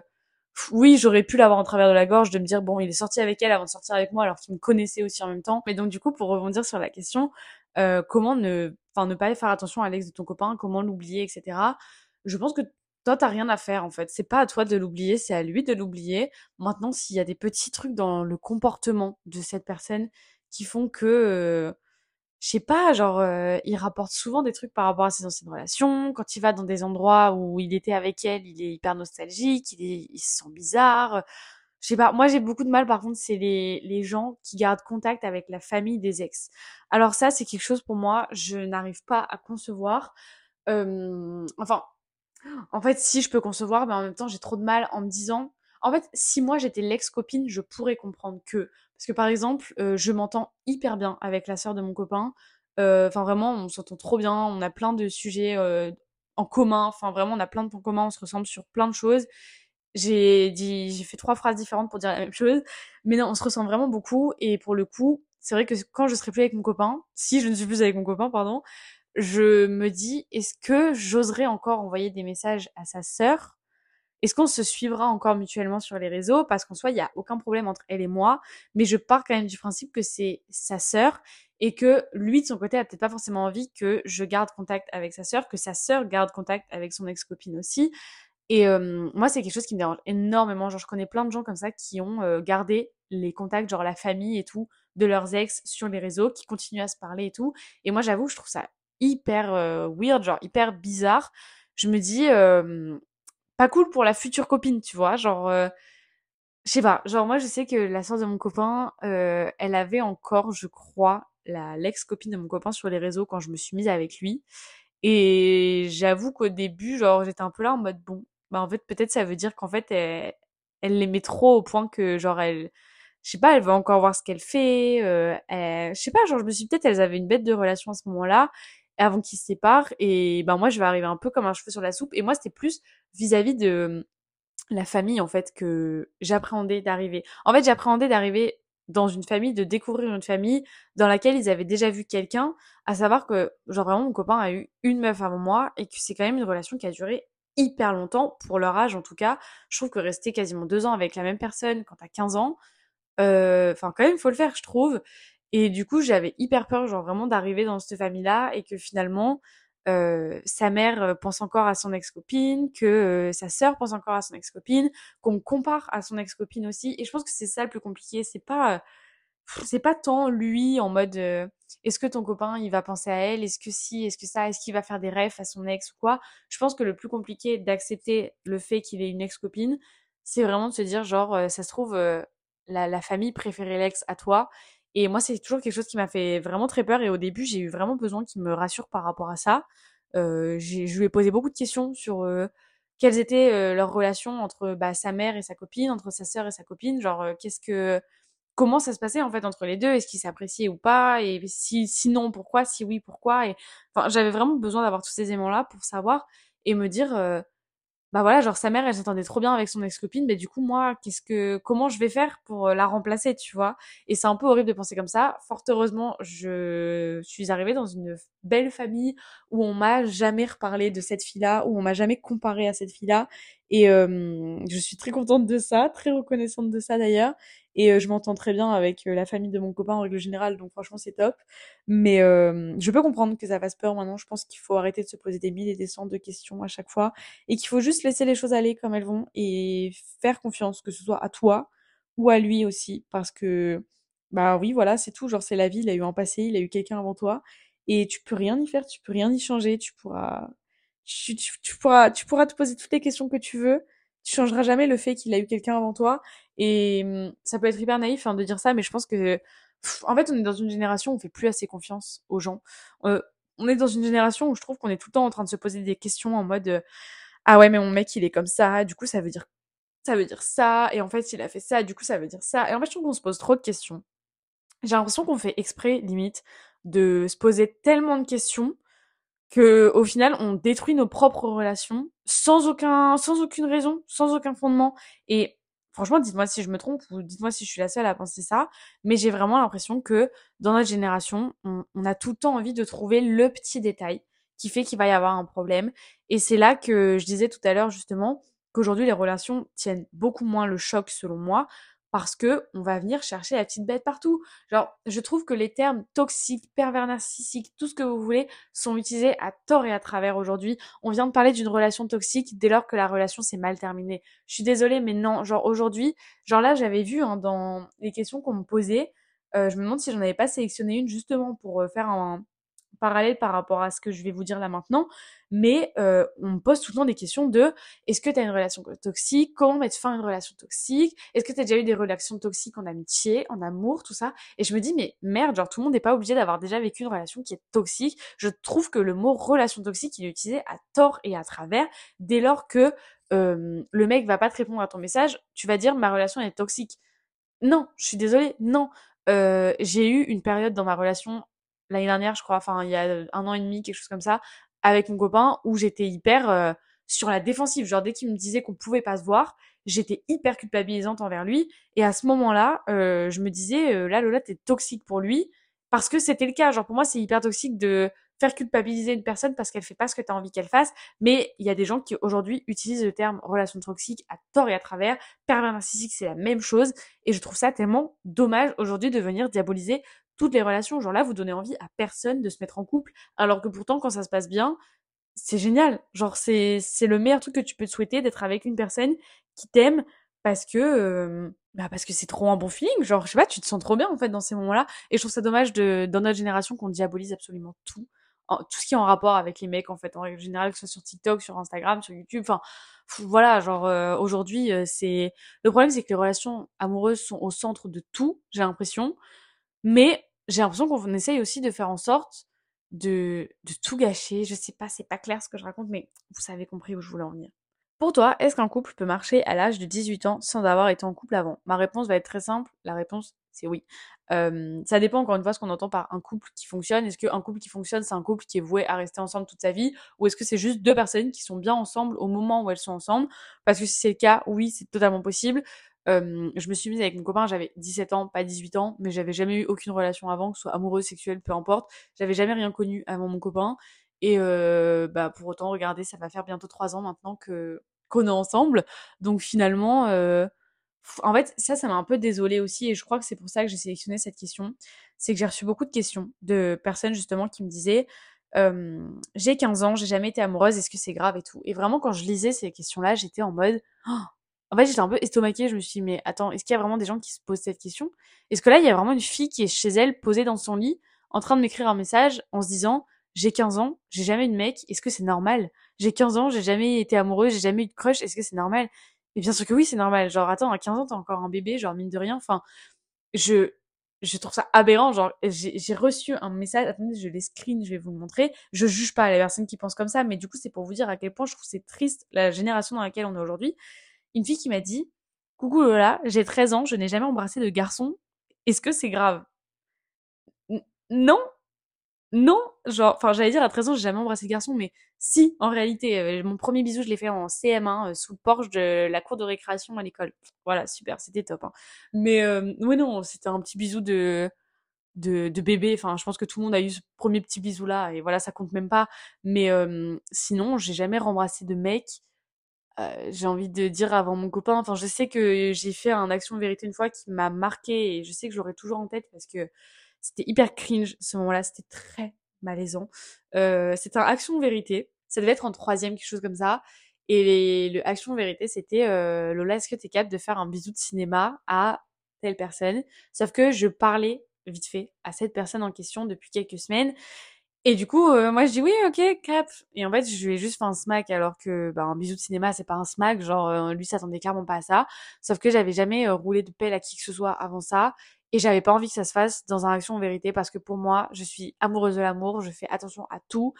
oui, j'aurais pu l'avoir en travers de la gorge, de me dire bon, il est sorti avec elle avant de sortir avec moi, alors qu'il me connaissait aussi en même temps. Mais donc du coup, pour rebondir sur la question, euh, comment ne, enfin ne pas faire attention à l'ex de ton copain, comment l'oublier, etc. Je pense que toi, t'as rien à faire en fait. C'est pas à toi de l'oublier, c'est à lui de l'oublier. Maintenant, s'il y a des petits trucs dans le comportement de cette personne qui font que euh, je sais pas, genre, euh, il rapporte souvent des trucs par rapport à ses anciennes relations. Quand il va dans des endroits où il était avec elle, il est hyper nostalgique, il, est, il se sent bizarre. Je sais pas, moi j'ai beaucoup de mal par contre, c'est les, les gens qui gardent contact avec la famille des ex. Alors ça, c'est quelque chose pour moi, je n'arrive pas à concevoir. Euh, enfin, En fait, si je peux concevoir, mais en même temps, j'ai trop de mal en me disant. En fait, si moi j'étais l'ex-copine, je pourrais comprendre que. Parce que par exemple, je m'entends hyper bien avec la sœur de mon copain. Enfin, vraiment, on s'entend trop bien. On a plein de sujets en commun. Enfin, vraiment, on a plein de points communs. On se ressemble sur plein de choses. J'ai dit, j'ai fait trois phrases différentes pour dire la même chose. Mais non, on se ressemble vraiment beaucoup. Et pour le coup, c'est vrai que quand je serai plus avec mon copain, si je ne suis plus avec mon copain, pardon, je me dis, est-ce que j'oserais encore envoyer des messages à sa sœur Est-ce qu'on se suivra encore mutuellement sur les réseaux? Parce qu'en soi, il n'y a aucun problème entre elle et moi, mais je pars quand même du principe que c'est sa sœur et que lui, de son côté, a peut-être pas forcément envie que je garde contact avec sa sœur, que sa sœur garde contact avec son ex-copine aussi. Et euh, moi, c'est quelque chose qui me dérange énormément. Genre, je connais plein de gens comme ça qui ont euh, gardé les contacts, genre la famille et tout, de leurs ex sur les réseaux, qui continuent à se parler et tout. Et moi, j'avoue, je trouve ça hyper euh, weird, genre hyper bizarre. Je me dis, euh, pas cool pour la future copine, tu vois. Genre, euh, je sais pas, genre moi je sais que la soeur de mon copain, euh, elle avait encore, je crois, la l'ex-copine de mon copain sur les réseaux quand je me suis mise avec lui. Et j'avoue qu'au début, genre j'étais un peu là en mode bon, bah en fait peut-être ça veut dire qu'en fait elle, elle l'aimait trop au point que genre elle, je sais pas, elle veut encore voir ce qu'elle fait. Euh, je sais pas, genre je me suis peut-être elles avaient une bête de relation à ce moment-là avant qu'ils se séparent. Et ben moi je vais arriver un peu comme un cheveu sur la soupe. Et moi c'était plus vis-à-vis de la famille en fait que j'appréhendais d'arriver. En fait, j'appréhendais d'arriver dans une famille, de découvrir une famille dans laquelle ils avaient déjà vu quelqu'un, à savoir que genre vraiment mon copain a eu une meuf avant moi et que c'est quand même une relation qui a duré hyper longtemps pour leur âge en tout cas. Je trouve que rester quasiment deux ans avec la même personne quand t'as 15 ans, euh, enfin quand même il faut le faire je trouve. Et du coup j'avais hyper peur genre vraiment d'arriver dans cette famille-là et que finalement euh, sa mère euh, pense encore à son ex-copine, que euh, sa sœur pense encore à son ex-copine, qu'on compare à son ex-copine aussi. Et je pense que c'est ça le plus compliqué. C'est pas, euh, c'est pas tant lui en mode, euh, est-ce que ton copain il va penser à elle, est-ce que si, est-ce que ça, est-ce qu'il va faire des rêves à son ex ou quoi? Je pense que le plus compliqué d'accepter le fait qu'il ait une ex-copine, c'est vraiment de se dire genre, ça se trouve, la, la famille préférait l'ex à toi. Et moi, c'est toujours quelque chose qui m'a fait vraiment très peur. Et au début, j'ai eu vraiment besoin qu'il me rassure par rapport à ça. Euh, je lui ai posé beaucoup de questions sur euh, quelles étaient euh, leurs relations entre bah, sa mère et sa copine, entre sa sœur et sa copine. Genre, euh, qu'est-ce que, comment ça se passait en fait entre les deux? Est-ce qu'ils s'appréciaient ou pas? Et si, sinon, pourquoi? Si oui, pourquoi? Et enfin, j'avais vraiment besoin d'avoir tous ces éléments-là pour savoir et me dire. Bah voilà, genre sa mère, elle s'entendait trop bien avec son ex-copine, mais du coup moi, qu'est-ce que comment je vais faire pour euh, la remplacer, tu vois? Et c'est un peu horrible de penser comme ça. Fort heureusement, je suis arrivée dans une belle famille où on m'a jamais reparlé de cette fille-là, où on m'a jamais comparé à cette fille-là, et euh, je suis très contente de ça, très reconnaissante de ça d'ailleurs. Et euh, je m'entends très bien avec euh, la famille de mon copain en règle générale, donc franchement c'est top. Mais je peux comprendre que ça fasse peur maintenant. Je pense qu'il faut arrêter de se poser des mille et des cents de questions à chaque fois et qu'il faut juste laisser les choses aller comme elles vont et faire confiance, que ce soit à toi ou à lui aussi, parce que bah oui, voilà, c'est tout. Genre, c'est la vie. Il a eu un passé, il a eu quelqu'un avant toi, et tu peux rien y faire, tu peux rien y changer. Tu pourras, tu, tu, tu pourras, tu pourras te poser toutes les questions que tu veux. Tu changeras jamais le fait qu'il a eu quelqu'un avant toi. Et hum, ça peut être hyper naïf hein, de dire ça, mais je pense que, en fait, on est dans une génération où on fait plus assez confiance aux gens. Euh, on est dans une génération où je trouve qu'on est tout le temps en train de se poser des questions en mode euh, ah ouais mais mon mec il est comme ça du coup ça veut dire ça et en fait il a fait ça du coup ça veut dire ça et en fait je trouve qu'on se pose trop de questions. J'ai l'impression qu'on fait exprès limite de se poser tellement de questions que au final on détruit nos propres relations sans sans aucune raison sans aucun fondement. Et franchement dites-moi si je me trompe ou dites-moi si je suis la seule à penser ça mais j'ai vraiment l'impression que dans notre génération on, a tout le temps envie de trouver le petit détail qui fait qu'il va y avoir un problème. Et c'est là que je disais tout à l'heure justement qu'aujourd'hui les relations tiennent beaucoup moins le choc selon moi parce que on va venir chercher la petite bête partout. Genre, je trouve que les termes toxiques, pervers narcissiques, tout ce que vous voulez, sont utilisés à tort et à travers aujourd'hui. On vient de parler d'une relation toxique dès lors que la relation s'est mal terminée. Je suis désolée, mais non, genre aujourd'hui, genre là, j'avais vu hein, dans les questions qu'on me posait, euh, je me demande si j'en avais pas sélectionné une justement pour euh, faire un, parallèle par rapport à ce que je vais vous dire là maintenant, mais euh, on me pose tout le temps des questions de est-ce que tu une relation toxique? Comment mettre fin à une relation toxique? Est-ce que tu as déjà eu des relations toxiques en amitié, en amour, tout ça? Et je me dis mais merde, genre tout le monde n'est pas obligé d'avoir déjà vécu une relation qui est toxique. Je trouve que le mot relation toxique, il est utilisé à tort et à travers dès lors que le mec va pas te répondre à ton message, tu vas dire ma relation est toxique. Non, je suis désolée, non. Euh, j'ai eu une période dans ma relation l'année dernière, je crois, enfin il y a un an et demi, quelque chose comme ça, avec mon copain où j'étais hyper euh, sur la défensive. Genre dès qu'il me disait qu'on pouvait pas se voir, j'étais hyper culpabilisante envers lui. Et à ce moment-là, euh, je me disais, euh, là Lola, t'es toxique pour lui. Parce que c'était le cas. Genre pour moi, c'est hyper toxique de faire culpabiliser une personne parce qu'elle fait pas ce que tu as envie qu'elle fasse. Mais il y a des gens qui aujourd'hui utilisent le terme relation toxique à tort et à travers. Pervers narcissique, c'est la même chose. Et je trouve ça tellement dommage aujourd'hui de venir diaboliser toutes les relations. Genre là, vous donnez envie à personne de se mettre en couple, alors que pourtant, quand ça se passe bien, c'est génial. Genre, c'est, c'est le meilleur truc que tu peux te souhaiter d'être avec une personne qui t'aime parce que, bah parce que c'est trop un bon feeling. Genre, je sais pas, tu te sens trop bien en fait dans ces moments-là. Et je trouve ça dommage de, dans notre génération qu'on diabolise absolument tout. tout ce qui est en rapport avec les mecs en fait, en règle générale, que ce soit sur TikTok, sur Instagram, sur YouTube. Enfin, voilà, genre euh, aujourd'hui, euh, c'est. Le problème, c'est que les relations amoureuses sont au centre de tout, j'ai l'impression. Mais j'ai l'impression qu'on essaye aussi de faire en sorte de, tout gâcher. Je sais pas, c'est pas clair ce que je raconte, mais vous savez compris où je voulais en venir. Pour toi, est-ce qu'un couple peut marcher à l'âge de 18 ans sans avoir été en couple avant? Ma réponse va être très simple. La réponse, c'est oui. Ça dépend encore une fois ce qu'on entend par un couple qui fonctionne. Est-ce qu'un couple qui fonctionne, c'est un couple qui est voué à rester ensemble toute sa vie? Ou est-ce que c'est juste deux personnes qui sont bien ensemble au moment où elles sont ensemble? Parce que si c'est le cas, oui, c'est totalement possible je me suis mise avec mon copain, j'avais 17 ans, pas 18 ans, mais j'avais jamais eu aucune relation avant, que ce soit amoureuse, sexuelle, peu importe. J'avais jamais rien connu avant mon copain. Et bah pour autant, regardez, ça va faire bientôt 3 ans maintenant que qu'on est ensemble. Donc finalement, en fait, ça, ça m'a un peu désolée aussi, et je crois que c'est pour ça que j'ai sélectionné cette question. C'est que j'ai reçu beaucoup de questions de personnes justement qui me disaient j'ai 15 ans, j'ai jamais été amoureuse, est-ce que c'est grave et tout? Et vraiment, quand je lisais ces questions-là, j'étais en mode «Oh, en fait, j'étais un peu estomaquée. Je me suis dit, mais attends, est-ce qu'il y a vraiment des gens qui se posent cette question? Est-ce que là, il y a vraiment une fille qui est chez elle, posée dans son lit, en train de m'écrire un message en se disant, j'ai 15 ans, j'ai jamais eu de mec, est-ce que c'est normal? J'ai 15 ans, j'ai jamais été amoureuse, j'ai jamais eu de crush, est-ce que c'est normal Et bien sûr que oui, c'est normal. Genre, attends, à 15 ans, t'es encore un bébé, genre, mine de rien. Enfin, je, je trouve ça aberrant. Genre, j'ai reçu un message, attendez, je les screen, je vais vous le montrer. Je juge pas les personnes qui pensent comme ça, mais du coup, c'est pour vous dire à quel point je trouve c'est triste la génération dans laquelle on est aujourd'hui une fille qui m'a dit Coucou Lola, j'ai 13 ans, je n'ai jamais embrassé de garçon. Est-ce que c'est grave? Non Non Genre, enfin, j'allais dire à 13 ans, j'ai jamais embrassé de garçon, mais si, en réalité, euh, mon premier bisou, je l'ai fait en CM1 euh, sous le porche de la cour de récréation à l'école. Voilà, super, c'était top. Hein. Mais euh, oui, non, c'était un petit bisou de, de, bébé. Enfin, je pense que tout le monde a eu ce premier petit bisou là, et voilà, ça compte même pas. Mais sinon, j'ai jamais rembrassé de mec. Euh, j'ai envie de dire avant mon copain. Enfin, je sais que j'ai fait un action vérité une fois qui m'a marqué et je sais que je l'aurai toujours en tête parce que c'était hyper cringe ce moment-là. C'était très malaisant. Euh, c'était un action vérité. Ça devait être en troisième, quelque chose comme ça. Et le action vérité, c'était euh, Lola, est-ce que t'es capable de faire un bisou de cinéma à telle personne? Sauf que je parlais vite fait à cette personne en question depuis quelques semaines et du coup, euh, moi je dis oui, ok, cap. Et en fait, je lui ai juste fait un smack alors que bah, un bisou de cinéma, c'est pas un smack. Genre, euh, lui s'attendait clairement pas à ça. Sauf que j'avais jamais euh, roulé de pelle à qui que ce soit avant ça. Et j'avais pas envie que ça se fasse dans un action vérité parce que pour moi, je suis amoureuse de l'amour, je fais attention à tout.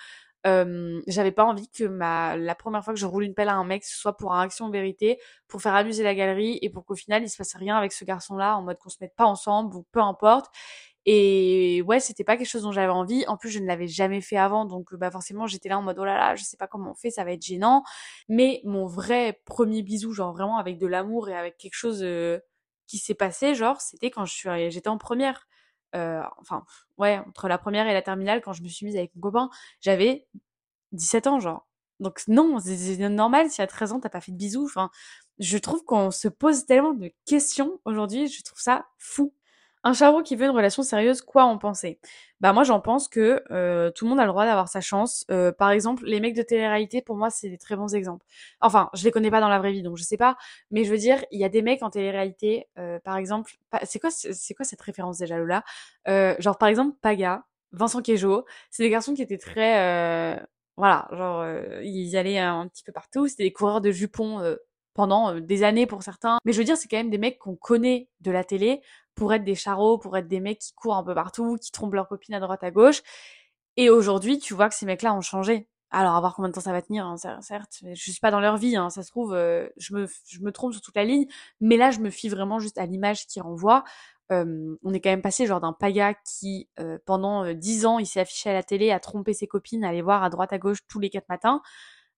J'avais pas envie que ma la première fois que je roule une pelle à un mec ce soit pour un action vérité pour faire amuser la galerie et pour qu'au final il se passe rien avec ce garçon là en mode qu'on se mette pas ensemble ou peu importe et ouais, c'était pas quelque chose dont j'avais envie. En plus, je ne l'avais jamais fait avant, donc bah forcément, j'étais là en mode oh là là, je sais pas comment on fait, ça va être gênant. Mais mon vrai premier bisou, genre vraiment avec de l'amour et avec quelque chose euh, qui s'est passé, genre, c'était quand je suis, j'étais en première. Euh, enfin, ouais, entre la première et la terminale, quand je me suis mise avec mon copain, j'avais 17 ans, genre. Donc non, c'est normal si à 13 ans t'as pas fait de bisous. Enfin, je trouve qu'on se pose tellement de questions aujourd'hui, je trouve ça fou. Un charbon qui veut une relation sérieuse, quoi en penser? Bah moi j'en pense que euh, tout le monde a le droit d'avoir sa chance. Euh, par exemple, les mecs de télé-réalité, pour moi, c'est des très bons exemples. Enfin, je les connais pas dans la vraie vie, donc je sais pas. Mais je veux dire, il y a des mecs en télé-réalité, euh, par exemple, c'est quoi, c'est quoi cette référence déjà, Lola? Genre par exemple, Paga. Vincent Quejo. C'est des garçons qui étaient très, euh, voilà, genre euh, ils allaient un petit peu partout. C'était des coureurs de jupons euh, pendant des années pour certains. Mais je veux dire, c'est quand même des mecs qu'on connaît de la télé pour être des charros, pour être des mecs qui courent un peu partout, qui trompent leurs copines à droite à gauche. Et aujourd'hui, tu vois que ces mecs-là ont changé. Alors, à voir combien de temps ça va tenir, hein, certes. Je suis pas dans leur vie, hein, ça se trouve, je, me, je me trompe sur toute la ligne. Mais là, je me fie vraiment juste à l'image qu'ils renvoient on est quand même passé genre d'un paga qui pendant dix ans il s'est affiché à la télé à tromper ses copines, à aller voir à droite à gauche tous les quatre matins,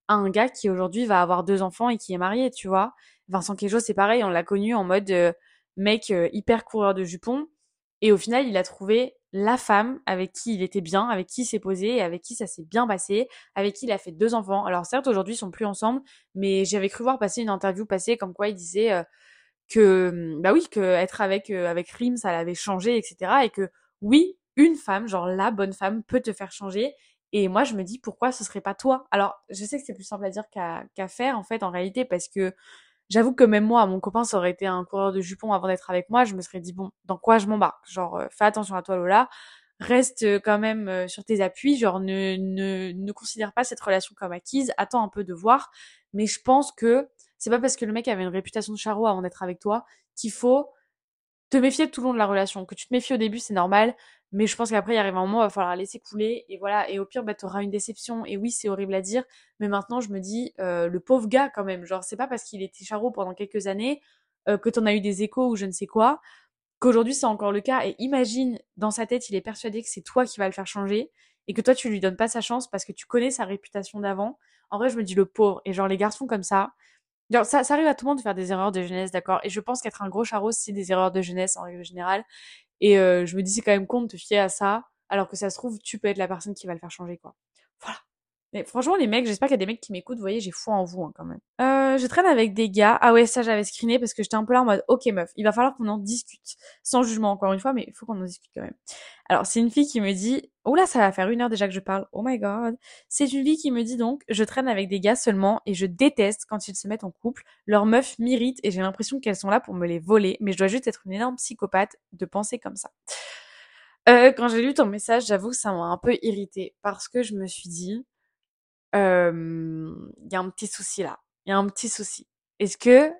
à un gars qui aujourd'hui va avoir deux enfants et qui est marié, tu vois. Vincent Quejo c'est pareil, on l'a connu en mode mec hyper coureur de jupons. Et au final il a trouvé la femme avec qui il était bien, avec qui il s'est posé, avec qui ça s'est bien passé, avec qui il a fait deux enfants. Alors certes aujourd'hui ils sont plus ensemble, mais j'avais cru voir passer une interview passée comme quoi il disait que mmh, bah oui que être avec euh, avec Rim ça l'avait changé etc et que oui une femme genre la bonne femme peut te faire changer. Et moi je me dis pourquoi ce serait pas toi? Alors je sais que c'est plus simple à dire qu'à qu'à faire en fait en réalité parce que j'avoue que même moi mon copain ça aurait été un coureur de jupons avant d'être avec moi je me serais dit bon dans quoi je m'embarque? Genre euh, fais attention à toi Lola. Reste euh, quand même sur tes appuis. Genre ne ne ne considère pas cette relation comme acquise. Attends un peu de voir. Mais je pense que c'est pas parce que le mec avait une réputation de charreau avant d'être avec toi qu'il faut te méfier tout le long de la relation. Que tu te méfies au début, c'est normal, mais je pense qu'après, il arrive un moment, il va falloir laisser couler, et voilà. Et au pire, bah, t'auras une déception. Et oui, c'est horrible à dire, mais maintenant, je me dis, euh, le pauvre gars, quand même, genre, c'est pas parce qu'il était charreau pendant quelques années euh, que t'en as eu des échos ou je ne sais quoi, qu'aujourd'hui, c'est encore le cas. Et imagine, dans sa tête, il est persuadé que c'est toi qui vas le faire changer, et que toi, tu lui donnes pas sa chance parce que tu connais sa réputation d'avant. En vrai, je me dis le pauvre. Et genre, les garçons comme ça, ça, ça arrive à tout le monde de faire des erreurs de jeunesse, d'accord Et je pense qu'être un gros charros, c'est des erreurs de jeunesse en règle générale. Et euh, je me dis, c'est quand même con de te fier à ça, alors que ça se trouve, tu peux être la personne qui va le faire changer, quoi. Voilà. Mais franchement, les mecs, j'espère qu'il y a des mecs qui m'écoutent. Vous voyez, j'ai foi en vous hein, quand même. Euh, je traîne avec des gars. Ah ouais, ça j'avais screené parce que j'étais un peu là en mode, ok meuf, il va falloir qu'on en discute. Sans jugement encore une fois, mais il faut qu'on en discute quand même. Alors c'est une fille qui me dit, oh là, ça va faire une heure déjà que je parle. Oh my god. C'est une fille qui me dit donc, je traîne avec des gars seulement et je déteste quand ils se mettent en couple. Leurs meufs m'irritent et j'ai l'impression qu'elles sont là pour me les voler. Mais je dois juste être une énorme psychopathe de penser comme ça. Euh, quand j'ai lu ton message, j'avoue que ça m'a un peu irrité parce que je me suis dit, il y a un petit souci là. Il y a un petit souci. Est-ce que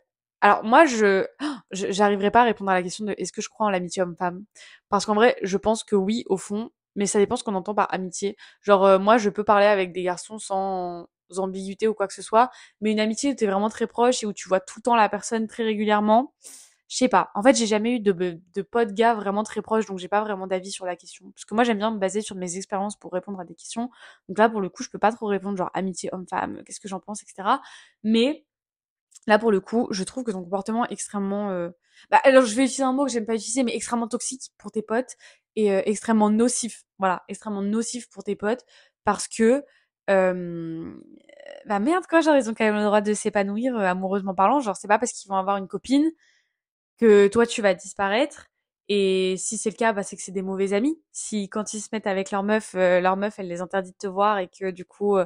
alors moi je j'arriverai pas à répondre à la question de est-ce que je crois en l'amitié homme-femme? Parce qu'en vrai, je pense que oui au fond, mais ça dépend ce qu'on entend par amitié. Genre moi je peux parler avec des garçons sans ambiguïté ou quoi que ce soit, mais une amitié où t'es vraiment très proche et où tu vois tout le temps la personne très régulièrement, je sais pas. En fait, j'ai jamais eu de, de potes gars vraiment très proches, donc j'ai pas vraiment d'avis sur la question. Parce que moi, j'aime bien me baser sur mes expériences pour répondre à des questions. Donc là, pour le coup, je peux pas trop répondre genre amitié homme-femme, qu'est-ce que j'en pense, etc. Mais là, pour le coup, je trouve que ton comportement extrêmement... Euh... Bah, alors, je vais utiliser un mot que j'aime pas utiliser, mais extrêmement toxique pour tes potes et euh, extrêmement nocif. Voilà, extrêmement nocif pour tes potes parce que... Euh... Bah merde quoi, genre ils ont quand même le droit de s'épanouir euh, amoureusement parlant, genre c'est pas parce qu'ils vont avoir une copine que toi tu vas disparaître. Et si c'est le cas, bah, c'est que c'est des mauvais amis. Si quand ils se mettent avec leur meuf, euh, leur meuf elle les interdit de te voir et que du coup euh,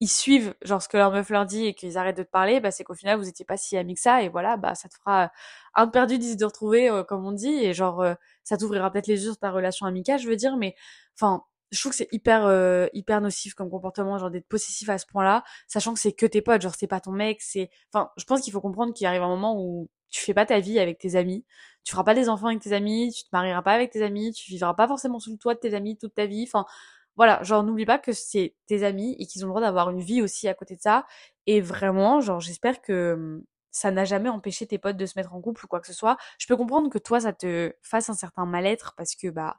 ils suivent genre ce que leur meuf leur dit et qu'ils arrêtent de te parler, bah c'est qu'au final vous étiez pas si amis que ça et voilà, bah ça te fera un perdu dix de retrouver euh, comme on dit et genre ça t'ouvrira peut-être les yeux sur ta relation amicale, je veux dire, mais enfin je trouve que c'est hyper hyper nocif comme comportement genre d'être possessif à ce point-là sachant que c'est que tes potes genre c'est pas ton mec c'est enfin je pense qu'il faut comprendre qu'il arrive un moment où tu fais pas ta vie avec tes amis, tu feras pas des enfants avec tes amis, tu te marieras pas avec tes amis, tu vivras pas forcément sous le toit de tes amis toute ta vie. Enfin, voilà, genre n'oublie pas que c'est tes amis et qu'ils ont le droit d'avoir une vie aussi à côté de ça. Et vraiment, genre j'espère que hum, ça n'a jamais empêché tes potes de se mettre en couple ou quoi que ce soit. Je peux comprendre que toi ça te fasse un certain mal-être parce que bah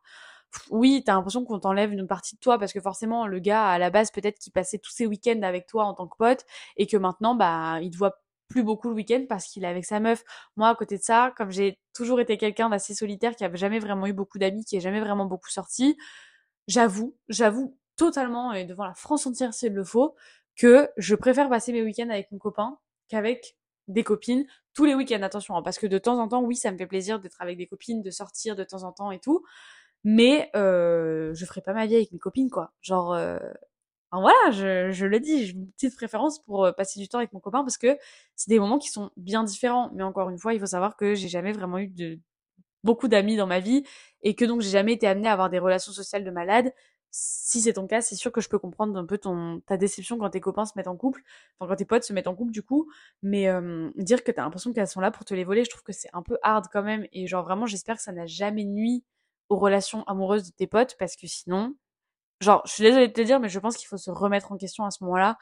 oui, t'as l'impression qu'on t'enlève une partie de toi parce que forcément le gars à la base peut-être qu'il passait tous ses week-ends avec toi en tant que pote et que maintenant bah il te voit plus beaucoup le week-end parce qu'il est avec sa meuf. Moi, à côté de ça, comme j'ai toujours été quelqu'un d'assez solitaire, qui avait jamais vraiment eu beaucoup d'amis, qui est jamais vraiment beaucoup sorti, j'avoue, j'avoue totalement, et devant la France entière s'il le faut, que je préfère passer mes week-ends avec mon copain qu'avec des copines tous les week-ends. Attention, hein, parce que de temps en temps, oui, ça me fait plaisir d'être avec des copines, de sortir de temps en temps et tout. Mais euh, je ferai pas ma vie avec mes copines, quoi. Genre, euh, voilà, je, je le dis, j'ai une petite préférence pour euh, passer du temps avec mon copain parce que c'est des moments qui sont bien différents. Mais encore une fois, il faut savoir que j'ai jamais vraiment eu de beaucoup d'amis dans ma vie et que donc j'ai jamais été amenée à avoir des relations sociales de malade, si c'est ton cas, c'est sûr que je peux comprendre un peu ton ta déception quand tes copains se mettent en couple, enfin quand tes potes se mettent en couple du coup, mais euh, dire que t'as l'impression qu'elles sont là pour te les voler, je trouve que c'est un peu hard quand même. Et genre vraiment j'espère que ça n'a jamais nuit aux relations amoureuses de tes potes parce que sinon genre je suis désolée de te dire mais je pense qu'il faut se remettre en question à ce moment-là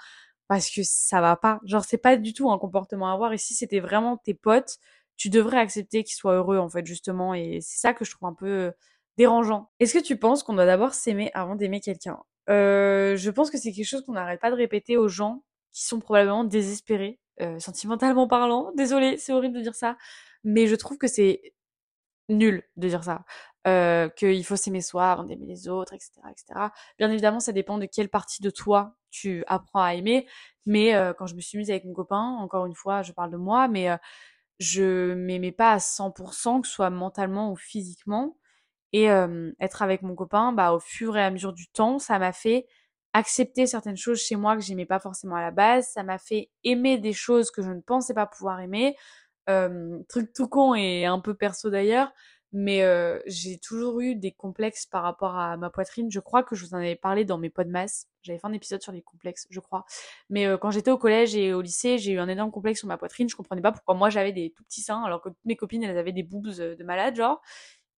parce que ça va pas. Genre c'est pas du tout un comportement à avoir et si c'était vraiment tes potes, tu devrais accepter qu'ils soient heureux en fait justement et c'est ça que je trouve un peu dérangeant. Est-ce que tu penses qu'on doit d'abord s'aimer avant d'aimer quelqu'un? Euh, Je pense que c'est quelque chose qu'on n'arrête pas de répéter aux gens qui sont probablement désespérés, euh, sentimentalement parlant. Désolée, c'est horrible de dire ça, mais je trouve que c'est nul de dire ça. Euh, qu'il faut s'aimer soi avant d'aimer les autres, etc., etc. Bien évidemment, ça dépend de quelle partie de toi tu apprends à aimer. Mais euh, quand je me suis mise avec mon copain, encore une fois, je parle de moi, mais euh, je m'aimais pas à 100%, que ce soit mentalement ou physiquement. Et être avec mon copain, bah, au fur et à mesure du temps, ça m'a fait accepter certaines choses chez moi que j'aimais pas forcément à la base. Ça m'a fait aimer des choses que je ne pensais pas pouvoir aimer. truc tout con et un peu perso d'ailleurs. Mais j'ai toujours eu des complexes par rapport à ma poitrine. Je crois que je vous en avais parlé dans mes pods masse. J'avais fait un épisode sur les complexes, je crois. Mais quand j'étais au collège et au lycée, j'ai eu un énorme complexe sur ma poitrine. Je comprenais pas pourquoi moi j'avais des tout petits seins alors que toutes mes copines elles avaient des boobs de malade genre.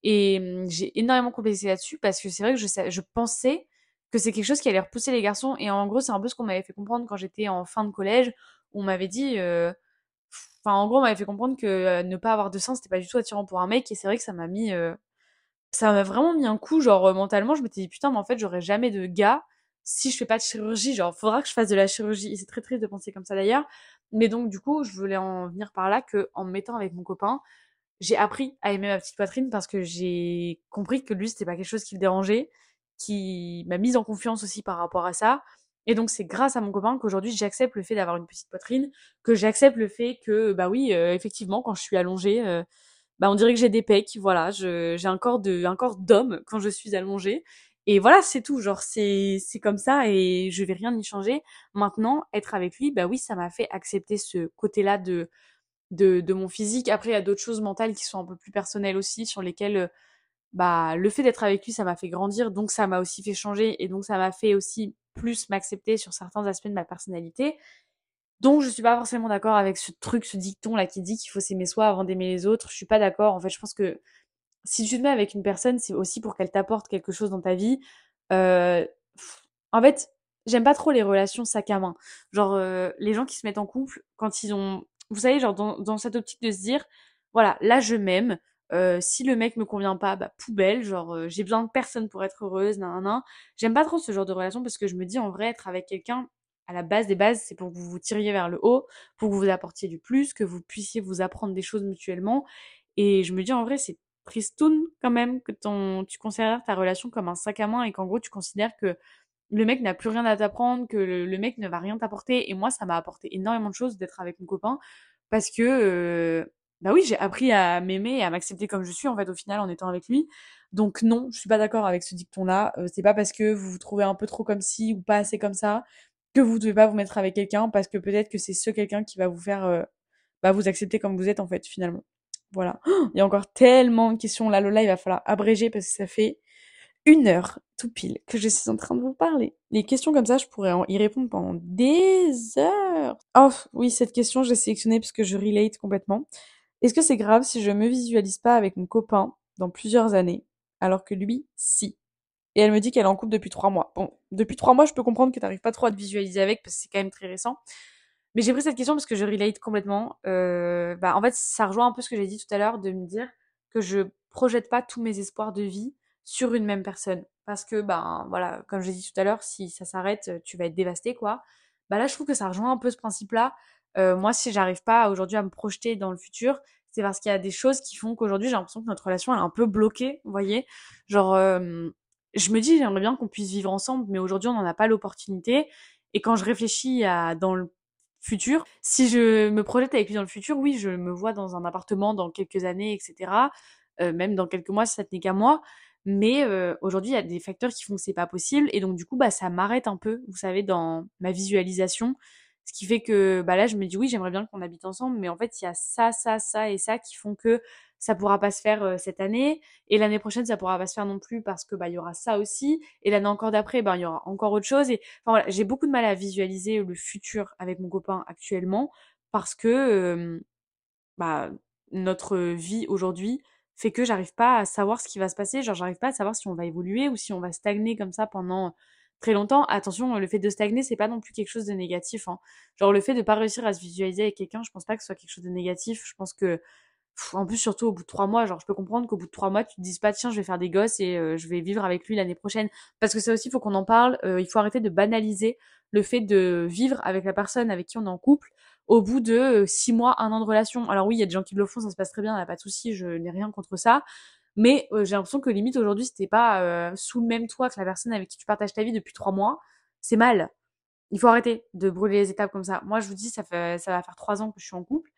Et mmh, j'ai énormément complexé là-dessus parce que c'est vrai que je, je pensais que c'est quelque chose qui allait repousser les garçons. Et en gros, c'est un peu ce qu'on m'avait fait comprendre quand j'étais en fin de collège. On m'avait dit, euh... enfin, en gros, on m'avait fait comprendre que ne pas avoir de sein, c'était pas du tout attirant pour un mec. Et c'est vrai que ça m'a mis, ça m'a vraiment mis un coup, genre mentalement. Je m'étais dit, putain, mais en fait, j'aurais jamais de gars si je fais pas de chirurgie. Genre, faudra que je fasse de la chirurgie. Et c'est très triste de penser comme ça d'ailleurs. Mais donc, du coup, je voulais en venir par là que en me mettant avec mon copain, j'ai appris à aimer ma petite poitrine parce que j'ai compris que lui, c'était pas quelque chose qui le dérangeait, qui m'a mise en confiance aussi par rapport à ça. Et donc, c'est grâce à mon copain qu'aujourd'hui, j'accepte le fait d'avoir une petite poitrine, que j'accepte le fait que, bah oui, euh, effectivement, quand je suis allongée, euh, bah on dirait que j'ai des pecs, voilà, j'ai un corps de, un corps d'homme quand je suis allongée. Et voilà, c'est tout, genre, c'est, c'est comme ça et je vais rien y changer. Maintenant, être avec lui, bah oui, ça m'a fait accepter ce côté-là de, de, de mon physique. Après, il y a d'autres choses mentales qui sont un peu plus personnelles aussi, sur lesquelles euh, bah le fait d'être avec lui, ça m'a fait grandir, donc ça m'a aussi fait changer et donc ça m'a fait aussi plus m'accepter sur certains aspects de ma personnalité. Donc je suis pas forcément d'accord avec ce truc, ce dicton là qui dit qu'il faut s'aimer soi avant d'aimer les autres. Je suis pas d'accord. En fait, je pense que si tu te mets avec une personne, c'est aussi pour qu'elle t'apporte quelque chose dans ta vie. Euh, en fait, j'aime pas trop les relations sac à main. Genre euh, les gens qui se mettent en couple quand ils ont vous savez, genre dans, dans cette optique de se dire, voilà, là je m'aime. Euh, si le mec me convient pas, bah poubelle, genre euh, j'ai besoin de personne pour être heureuse, nan, nan, J'aime pas trop ce genre de relation parce que je me dis en vrai être avec quelqu'un à la base des bases, c'est pour que vous vous tiriez vers le haut, pour que vous apportiez du plus, que vous puissiez vous apprendre des choses mutuellement. Et je me dis en vrai c'est tristoun quand même que ton tu considères ta relation comme un sac à main et qu'en gros tu considères que le mec n'a plus rien à t'apprendre, que le, mec ne va rien t'apporter. Et moi, ça m'a apporté énormément de choses d'être avec mon copain parce que, euh, bah oui, j'ai appris à m'aimer et à m'accepter comme je suis en fait au final en étant avec lui. Donc non, je suis pas d'accord avec ce dicton-là. Euh, c'est pas parce que vous vous trouvez un peu trop comme ci ou pas assez comme ça que vous devez pas vous mettre avec quelqu'un parce que peut-être que c'est ce quelqu'un qui va vous faire euh, bah, vous accepter comme vous êtes en fait finalement. Voilà. Il y a encore tellement de questions. Là, Lola, il va falloir abréger parce que ça fait une heure tout pile que je suis en train de vous parler. Les questions comme ça, je pourrais y répondre pendant des heures. Oh oui, cette question, je l'ai sélectionnée parce que je relate complètement. Est-ce que c'est grave si je me visualise pas avec mon copain dans plusieurs années, alors que lui, si? Et elle me dit qu'elle est en couple depuis trois mois. Bon, depuis trois mois, je peux comprendre que t'arrives pas trop à te visualiser avec parce que c'est quand même très récent. Mais j'ai pris cette question parce que je relate complètement. Euh, bah, en fait, ça rejoint un peu ce que j'ai dit tout à l'heure de me dire que je projette pas tous mes espoirs de vie sur une même personne. Parce que, ben voilà, comme j'ai dit tout à l'heure, si ça s'arrête, tu vas être dévasté, quoi. Bah là, je trouve que ça rejoint un peu ce principe-là. Euh, moi, si j'arrive pas aujourd'hui à me projeter dans le futur, c'est parce qu'il y a des choses qui font qu'aujourd'hui, j'ai l'impression que notre relation, est un peu bloquée, vous voyez. Genre, euh, je me dis, j'aimerais bien qu'on puisse vivre ensemble, mais aujourd'hui, on n'en a pas l'opportunité. Et quand je réfléchis à dans le futur, si je me projette avec lui dans le futur, oui, je me vois dans un appartement dans quelques années, etc. même dans quelques mois, si ça tenait qu'à moi. Mais aujourd'hui, il y a des facteurs qui font que c'est pas possible. Et donc, du coup, bah, ça m'arrête un peu, vous savez, dans ma visualisation. Ce qui fait que bah là, je me dis oui, j'aimerais bien qu'on habite ensemble, mais en fait, il y a ça, ça, ça et ça qui font que ça pourra pas se faire cette année. Et l'année prochaine ça pourra pas se faire non plus parce que bah il y aura ça aussi. Et l'année encore d'après bah il y aura encore autre chose. Et enfin voilà j'ai beaucoup de mal à visualiser le futur avec mon copain actuellement parce que bah notre vie aujourd'hui fait que j'arrive pas à savoir ce qui va se passer. Genre j'arrive pas à savoir si on va évoluer ou si on va stagner comme ça pendant très longtemps. Attention, le fait de stagner, c'est pas non plus quelque chose de négatif. Hein. Genre le fait de pas réussir à se visualiser avec quelqu'un, je pense pas que ce soit quelque chose de négatif. Je pense que en plus surtout au bout de trois mois, genre je peux comprendre qu'au bout de trois mois, tu te dises pas tiens je vais faire des gosses et euh, je vais vivre avec lui l'année prochaine. Parce que ça aussi, il faut qu'on en parle. Euh, il faut arrêter de banaliser le fait de vivre avec la personne avec qui on est en couple au bout de euh, six mois, un an de relation. Alors oui, il y a des gens qui le font, ça se passe très bien, n'y a pas de souci, je n'ai rien contre ça. Mais euh, j'ai l'impression que limite aujourd'hui, c'était pas euh, sous le même toit que la personne avec qui tu partages ta vie depuis trois mois. C'est mal. Il faut arrêter de brûler les étapes comme ça. Moi, je vous dis, ça, fait, ça va faire trois ans que je suis en couple.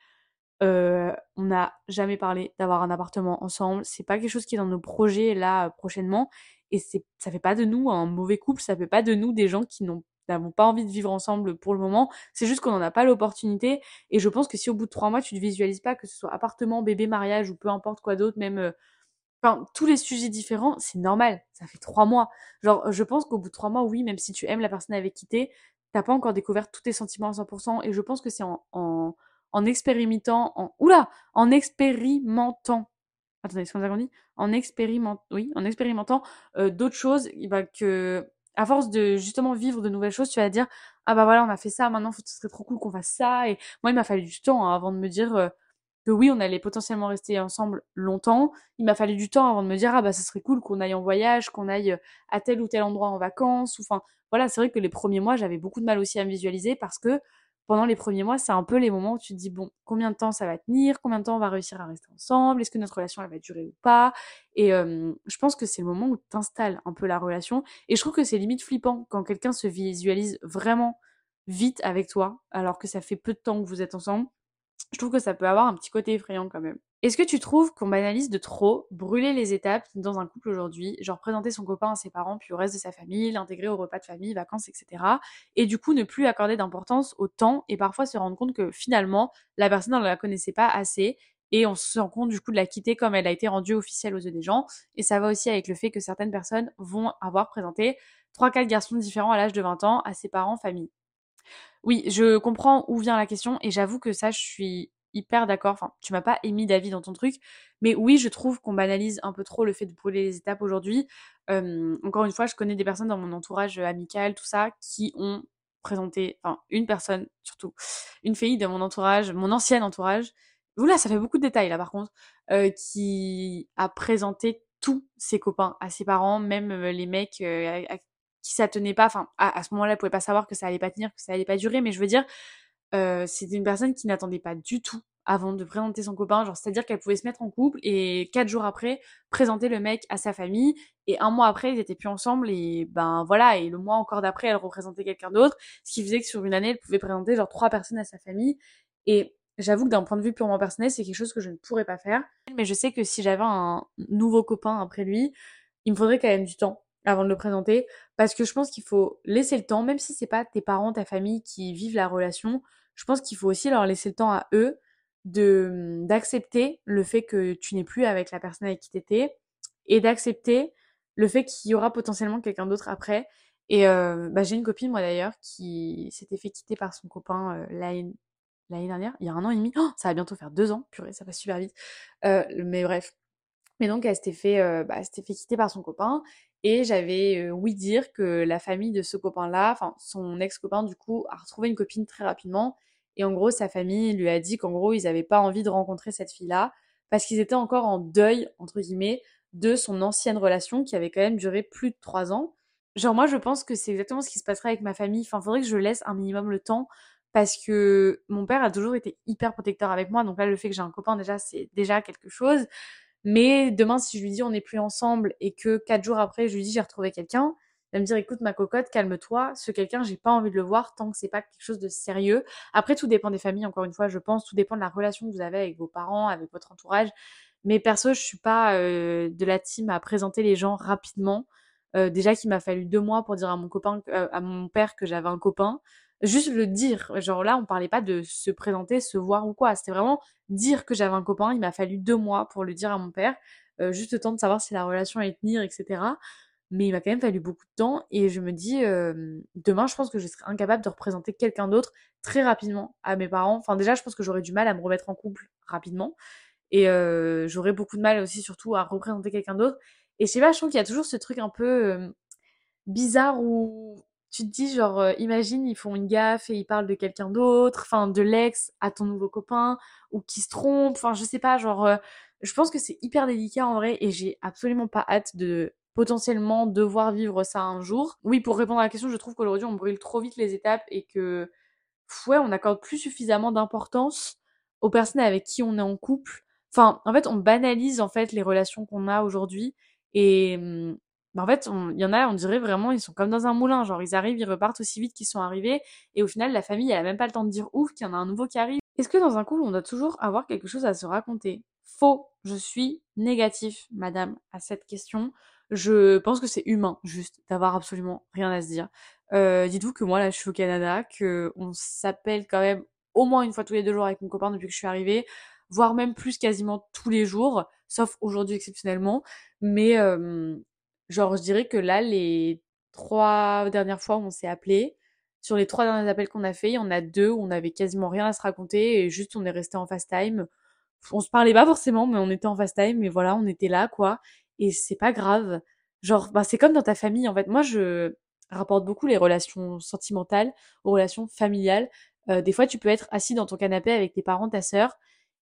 Euh, on n'a jamais parlé d'avoir un appartement ensemble. C'est pas quelque chose qui est dans nos projets là prochainement. Et ça fait pas de nous un mauvais couple. Ça fait pas de nous des gens qui n'avons pas envie de vivre ensemble pour le moment. C'est juste qu'on n'en a pas l'opportunité. Et je pense que si au bout de trois mois, tu ne visualises pas que ce soit appartement, bébé, mariage ou peu importe quoi d'autre, même enfin, tous les sujets différents, c'est normal. Ça fait trois mois. Genre, je pense qu'au bout de trois mois, oui, même si tu aimes la personne avec qui t'es, t'as pas encore découvert tous tes sentiments à 100%. Et je pense que c'est en, en, en, expérimentant, en, oula, en expérimentant. Attendez, c'est comme ça qu'on dit? En expérimentant, oui, en expérimentant euh, d'autres choses, va que, à force de justement vivre de nouvelles choses, tu vas dire, ah bah voilà, on a fait ça, maintenant, ce serait trop cool qu'on fasse ça. Et moi, il m'a fallu du temps hein, avant de me dire, euh, que oui, on allait potentiellement rester ensemble longtemps. Il m'a fallu du temps avant de me dire ah bah ça serait cool qu'on aille en voyage, qu'on aille euh, à tel ou tel endroit en vacances. Enfin voilà, c'est vrai que les premiers mois j'avais beaucoup de mal aussi à me visualiser parce que pendant les premiers mois c'est un peu les moments où tu te dis bon combien de temps ça va tenir, combien de temps on va réussir à rester ensemble, est-ce que notre relation elle va durer ou pas? Et je pense que c'est le moment où tu installes un peu la relation. Et je trouve que c'est limite flippant quand quelqu'un se visualise vraiment vite avec toi alors que ça fait peu de temps que vous êtes ensemble je trouve que ça peut avoir un petit côté effrayant quand même. Est-ce que tu trouves qu'on banalise de trop brûler les étapes dans un couple aujourd'hui, genre présenter son copain à ses parents puis au reste de sa famille, l'intégrer au repas de famille, vacances, etc. Et du coup ne plus accorder d'importance au temps et parfois se rendre compte que finalement la personne ne la connaissait pas assez et on se rend compte du coup de la quitter comme elle a été rendue officielle aux yeux des gens. Et ça va aussi avec le fait que certaines personnes vont avoir présenté 3-4 garçons différents à l'âge de 20 ans à ses parents, famille. Oui, je comprends où vient la question et j'avoue que ça, je suis hyper d'accord. Enfin, tu m'as pas émis d'avis dans ton truc, mais oui, je trouve qu'on banalise un peu trop le fait de brûler les étapes aujourd'hui. encore une fois, je connais des personnes dans mon entourage amical, tout ça, qui ont présenté, enfin, une personne surtout, une fille de mon entourage, mon ancien entourage. Oula, ça fait beaucoup de détails là par contre, qui a présenté tous ses copains à ses parents, même les mecs qui ça tenait pas. Enfin, à, ce moment-là, elle pouvait pas savoir que ça allait pas tenir, que ça allait pas durer. Mais je veux dire, euh, c'était une personne qui n'attendait pas du tout avant de présenter son copain. Genre, c'est-à-dire qu'elle pouvait se mettre en couple et quatre jours après présenter le mec à sa famille. Et un mois après, ils étaient plus ensemble et ben voilà. Et le mois encore d'après, elle représentait quelqu'un d'autre. Ce qui faisait que sur une année, elle pouvait présenter genre trois personnes à sa famille. Et J'avoue que d'un point de vue purement personnel, c'est quelque chose que je ne pourrais pas faire. Mais je sais que si j'avais un nouveau copain après lui, il me faudrait quand même du temps avant de le présenter parce que je pense qu'il faut laisser le temps même si c'est pas tes parents ta famille qui vivent la relation je pense qu'il faut aussi leur laisser le temps à eux de mmh, d'accepter le fait que tu n'es plus avec la personne avec qui t'étais et d'accepter le fait qu'il y aura potentiellement quelqu'un d'autre après. Et bah, j'ai une copine moi d'ailleurs qui s'était fait quitter par son copain l'année dernière il y a un an et demi. Oh, ça va bientôt faire deux ans purée ça va super vite. Mais bref. Mais donc elle s'était fait bah, s'était fait quitter par son copain et j'avais euh, oui dire que la famille de ce copain-là, enfin son ex-copain du coup, a retrouvé une copine très rapidement. Et en gros, sa famille lui a dit qu'en gros, ils n'avaient pas envie de rencontrer cette fille-là parce qu'ils étaient encore en deuil, entre guillemets, de son ancienne relation qui avait quand même duré plus de trois ans. Genre moi, je pense que c'est exactement ce qui se passerait avec ma famille. Enfin, faudrait que je laisse un minimum le temps parce que mon père a toujours été hyper protecteur avec moi. Donc là, le fait que j'ai un copain déjà, c'est déjà quelque chose. Mais demain, si je lui dis on n'est plus ensemble et que quatre jours après, je lui dis j'ai retrouvé quelqu'un, il va me dire écoute ma cocotte, calme-toi, ce quelqu'un, j'ai pas envie de le voir tant que c'est pas quelque chose de sérieux. Après, tout dépend des familles, encore une fois, je pense, tout dépend de la relation que vous avez avec vos parents, avec votre entourage. Mais perso, je suis pas euh, de la team à présenter les gens rapidement. Euh, déjà qu'il m'a fallu deux mois pour dire à mon copain, euh, à mon père que j'avais un copain. Juste le dire. Genre là, on parlait pas de se présenter, se voir ou quoi. C'était vraiment dire que j'avais un copain. Il m'a fallu deux mois pour le dire à mon père. Euh, juste le temps de savoir si la relation allait tenir, etc. Mais il m'a quand même fallu beaucoup de temps et je me dis, demain, je pense que je serai incapable de représenter quelqu'un d'autre très rapidement à mes parents. Enfin, déjà, je pense que j'aurais du mal à me remettre en couple rapidement. Et euh, j'aurais beaucoup de mal aussi, surtout, à représenter quelqu'un d'autre. Et je sais pas, je trouve qu'il y a toujours ce truc un peu bizarre où tu te dis genre euh, imagine ils font une gaffe et ils parlent de quelqu'un d'autre, enfin de l'ex à ton nouveau copain ou qui se trompe, enfin je sais pas genre euh, je pense que c'est hyper délicat en vrai et j'ai absolument pas hâte de potentiellement devoir vivre ça un jour. Oui, pour répondre à la question, je trouve qu'aujourd'hui on brûle trop vite les étapes et que ouais, on accorde plus suffisamment d'importance aux personnes avec qui on est en couple. Enfin, en fait, on banalise en fait les relations qu'on a aujourd'hui et hum, bah, en fait, il y en a, on dirait vraiment, ils sont comme dans un moulin. Genre, ils arrivent, ils repartent aussi vite qu'ils sont arrivés. Et au final, la famille, elle a même pas le temps de dire ouf qu'il y en a un nouveau qui arrive. Est-ce que dans un couple, on doit toujours avoir quelque chose à se raconter? Faux. Je suis négatif, madame, à cette question. Je pense que c'est humain, juste, d'avoir absolument rien à se dire. Euh, dites-vous que moi, là, je suis au Canada, que on s'appelle quand même au moins une fois tous les deux jours avec mon copain depuis que je suis arrivée, voire même plus quasiment tous les jours, sauf aujourd'hui exceptionnellement. Mais euh, Genre, je dirais que là, les trois dernières fois où on s'est appelé, sur les trois derniers appels qu'on a fait, il y en a deux où on avait quasiment rien à se raconter et juste on est resté en fast time. On se parlait pas forcément, mais on était en fast time et voilà, on était là, quoi. Et c'est pas grave. Genre, bah, c'est comme dans ta famille, en fait. Moi, je rapporte beaucoup les relations sentimentales aux relations familiales. Euh, des fois, tu peux être assis dans ton canapé avec tes parents, ta sœur,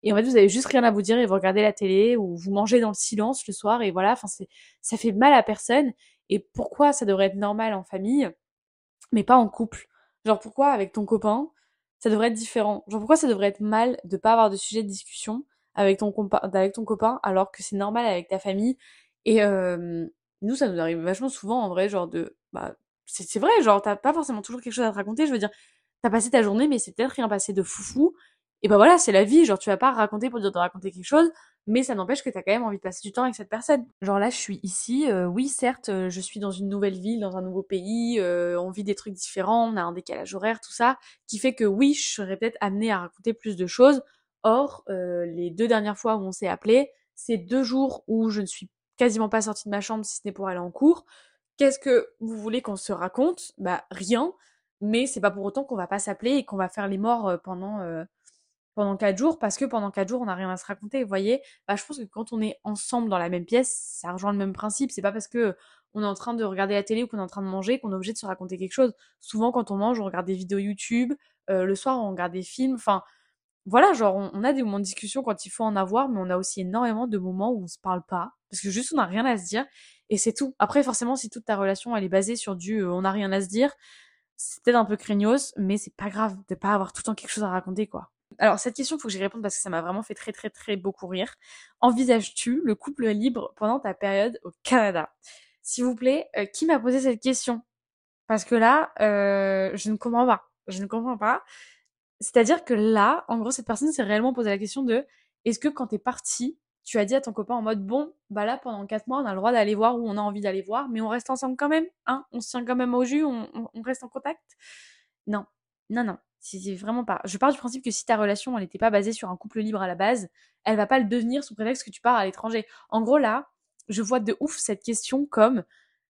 et en fait vous avez juste rien à vous dire et vous regardez la télé ou vous mangez dans le silence le soir et voilà enfin ça fait mal à personne. Et pourquoi ça devrait être normal en famille mais pas en couple? Genre pourquoi avec ton copain ça devrait être différent? Genre pourquoi ça devrait être mal de pas avoir de sujet de discussion avec ton avec ton copain alors que c'est normal avec ta famille? Et euh, nous ça nous arrive vachement souvent en vrai genre de bah c'est vrai genre t'as pas forcément toujours quelque chose à te raconter. Je veux dire t'as passé ta journée mais c'est peut-être rien passé de foufou et ben voilà, c'est la vie, genre tu vas pas raconter pour dire de raconter quelque chose, mais ça n'empêche que t'as quand même envie de passer du temps avec cette personne. Genre là, je suis ici, euh, oui, certes, euh, je suis dans une nouvelle ville, dans un nouveau pays, euh, on vit des trucs différents, on a un décalage horaire, tout ça, qui fait que oui, je serais peut-être amenée à raconter plus de choses. Or, les deux dernières fois où on s'est appelé, c'est deux jours où je ne suis quasiment pas sortie de ma chambre si ce n'est pour aller en cours. Qu'est-ce que vous voulez qu'on se raconte? Bah rien, mais c'est pas pour autant qu'on va pas s'appeler et qu'on va faire les morts pendant pendant quatre jours parce que pendant quatre jours on n'a rien à se raconter. Vous voyez, bah, je pense que quand on est ensemble dans la même pièce, ça rejoint le même principe. C'est pas parce que on est en train de regarder la télé ou qu'on est en train de manger qu'on est obligé de se raconter quelque chose. Souvent quand on mange, on regarde des vidéos YouTube. Euh, le soir, on regarde des films. Enfin, voilà, genre on, a des moments de discussion quand il faut en avoir, mais on a aussi énormément de moments où on se parle pas parce que juste on n'a rien à se dire et c'est tout. Après, forcément, si toute ta relation elle est basée sur du euh, on n'a rien à se dire, c'est peut-être un peu craignos, mais c'est pas grave de pas avoir tout le temps quelque chose à raconter quoi. Alors, cette question, faut que j'y réponde parce que ça m'a vraiment fait très, très, très beaucoup rire. Envisages-tu le couple libre pendant ta période au Canada? S'il vous plaît, euh, qui m'a posé cette question? Parce que là, euh, je ne comprends pas. Je ne comprends pas. C'est-à-dire que là, en gros, cette personne s'est réellement posé la question de est-ce que quand t'es parti, tu as dit à ton copain en mode bon, bah là, pendant quatre mois, on a le droit d'aller voir où on a envie d'aller voir, mais on reste ensemble quand même, hein? On se tient quand même au jus, on reste en contact? Non, non, non. C'est vraiment pas. Je pars du principe que si ta relation, elle n'était pas basée sur un couple libre à la base, elle va pas le devenir sous prétexte que tu pars à l'étranger. En gros, là, je vois de ouf cette question comme,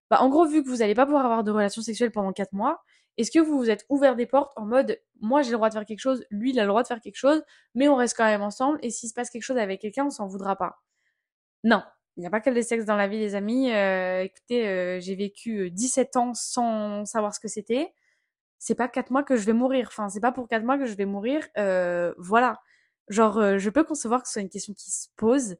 bah, en gros, vu que vous n'allez pas pouvoir avoir de relations sexuelles pendant 4 mois, est-ce que vous vous êtes ouvert des portes en mode, moi j'ai le droit de faire quelque chose, lui il a le droit de faire quelque chose, mais on reste quand même ensemble, et s'il se passe quelque chose avec quelqu'un, on s'en voudra pas? Non. Il n'y a pas que des sexes dans la vie, les amis. Euh, écoutez, euh, j'ai vécu 17 euh, ans sans savoir ce que c'était c'est pas quatre mois que je vais mourir. Enfin, c'est pas pour quatre mois que je vais mourir. Euh, voilà. Genre, euh, je peux concevoir que ce soit une question qui se pose,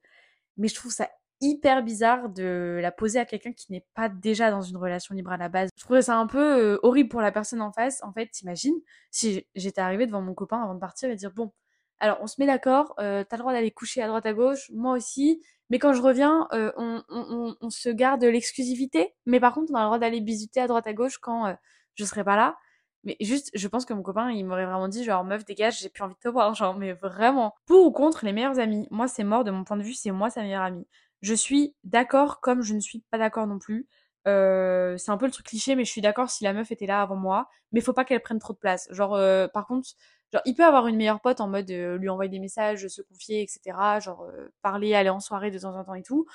mais je trouve ça hyper bizarre de la poser à quelqu'un qui n'est pas déjà dans une relation libre à la base. Je trouvais ça un peu euh, horrible pour la personne en face. En fait, t'imagines si j'étais arrivée devant mon copain avant de partir et dire bon, alors on se met d'accord, euh, t'as le droit d'aller coucher à droite à gauche, moi aussi, mais quand je reviens, on, on, on, se garde l'exclusivité, mais par contre on a le droit d'aller bisuter à droite à gauche quand je serai pas là. Mais juste, je pense que mon copain, il m'aurait vraiment dit, genre, meuf, dégage, j'ai plus envie de te voir, genre, mais vraiment. Pour ou contre les meilleurs amis Moi, c'est mort, de mon point de vue, c'est moi sa meilleure amie. Je suis d'accord comme je ne suis pas d'accord non plus. euh, c'est un peu le truc cliché, mais je suis d'accord si la meuf était là avant moi, mais faut pas qu'elle prenne trop de place. Genre, euh, par contre, genre, il peut avoir une meilleure pote en mode euh, lui envoyer des messages, se confier, etc. Genre, euh, parler, aller en soirée de temps en temps et tout.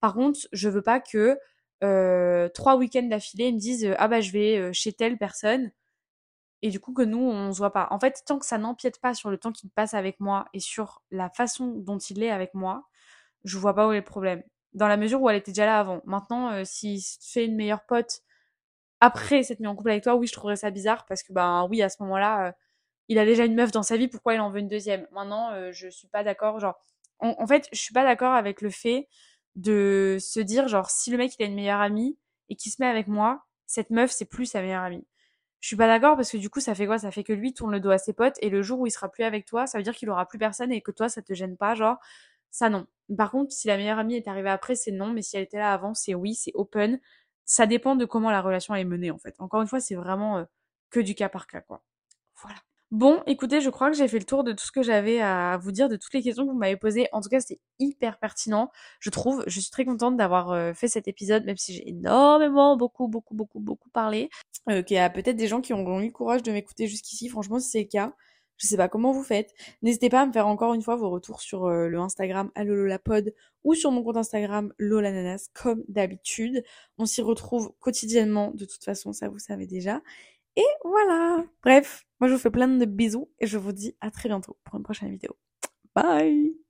Par contre, je veux pas que euh, trois week-ends d'affilée, ils me disent ah bah je vais euh, chez telle personne et du coup que nous on se voit pas. En fait, tant que ça n'empiète pas sur le temps qu'il passe avec moi et sur la façon dont il est avec moi, je vois pas où est le problème. Dans la mesure où elle était déjà là avant. Maintenant, euh, s'il se fait une meilleure pote après s'être mis en couple avec toi, oui, je trouverais ça bizarre parce que ben oui, à ce moment-là, euh, il a déjà une meuf dans sa vie, pourquoi il en veut une deuxième? Maintenant, euh, je suis pas d'accord. Genre, en, en fait, je suis pas d'accord avec le fait de se dire genre si le mec il a une meilleure amie et qu'il se met avec moi, cette meuf c'est plus sa meilleure amie. Je suis pas d'accord parce que du coup ça fait quoi? Ça fait que lui tourne le dos à ses potes et le jour où il sera plus avec toi, ça veut dire qu'il aura plus personne et que toi ça te gêne pas, genre ça non. Par contre, si la meilleure amie est arrivée après, c'est non, mais si elle était là avant, c'est oui, c'est open. Ça dépend de comment la relation est menée en fait. Encore une fois, c'est vraiment euh, que du cas par cas quoi. Voilà. Bon, écoutez, je crois que j'ai fait le tour de tout ce que j'avais à vous dire, de toutes les questions que vous m'avez posées. En tout cas, c'était hyper pertinent, je trouve. Je suis très contente d'avoir euh, fait cet épisode, même si j'ai énormément, beaucoup, beaucoup, beaucoup, beaucoup parlé. Euh, qu'il y a peut-être des gens qui ont eu le courage de m'écouter jusqu'ici. Franchement, si c'est le cas, je sais pas comment vous faites. N'hésitez pas à me faire encore une fois vos retours sur euh, le Instagram allololapod ou sur mon compte Instagram lolananas comme d'habitude. On s'y retrouve quotidiennement de toute façon, ça vous savez déjà. Et voilà. Bref, moi je vous fais plein de bisous et je vous dis à très bientôt pour une prochaine vidéo. Bye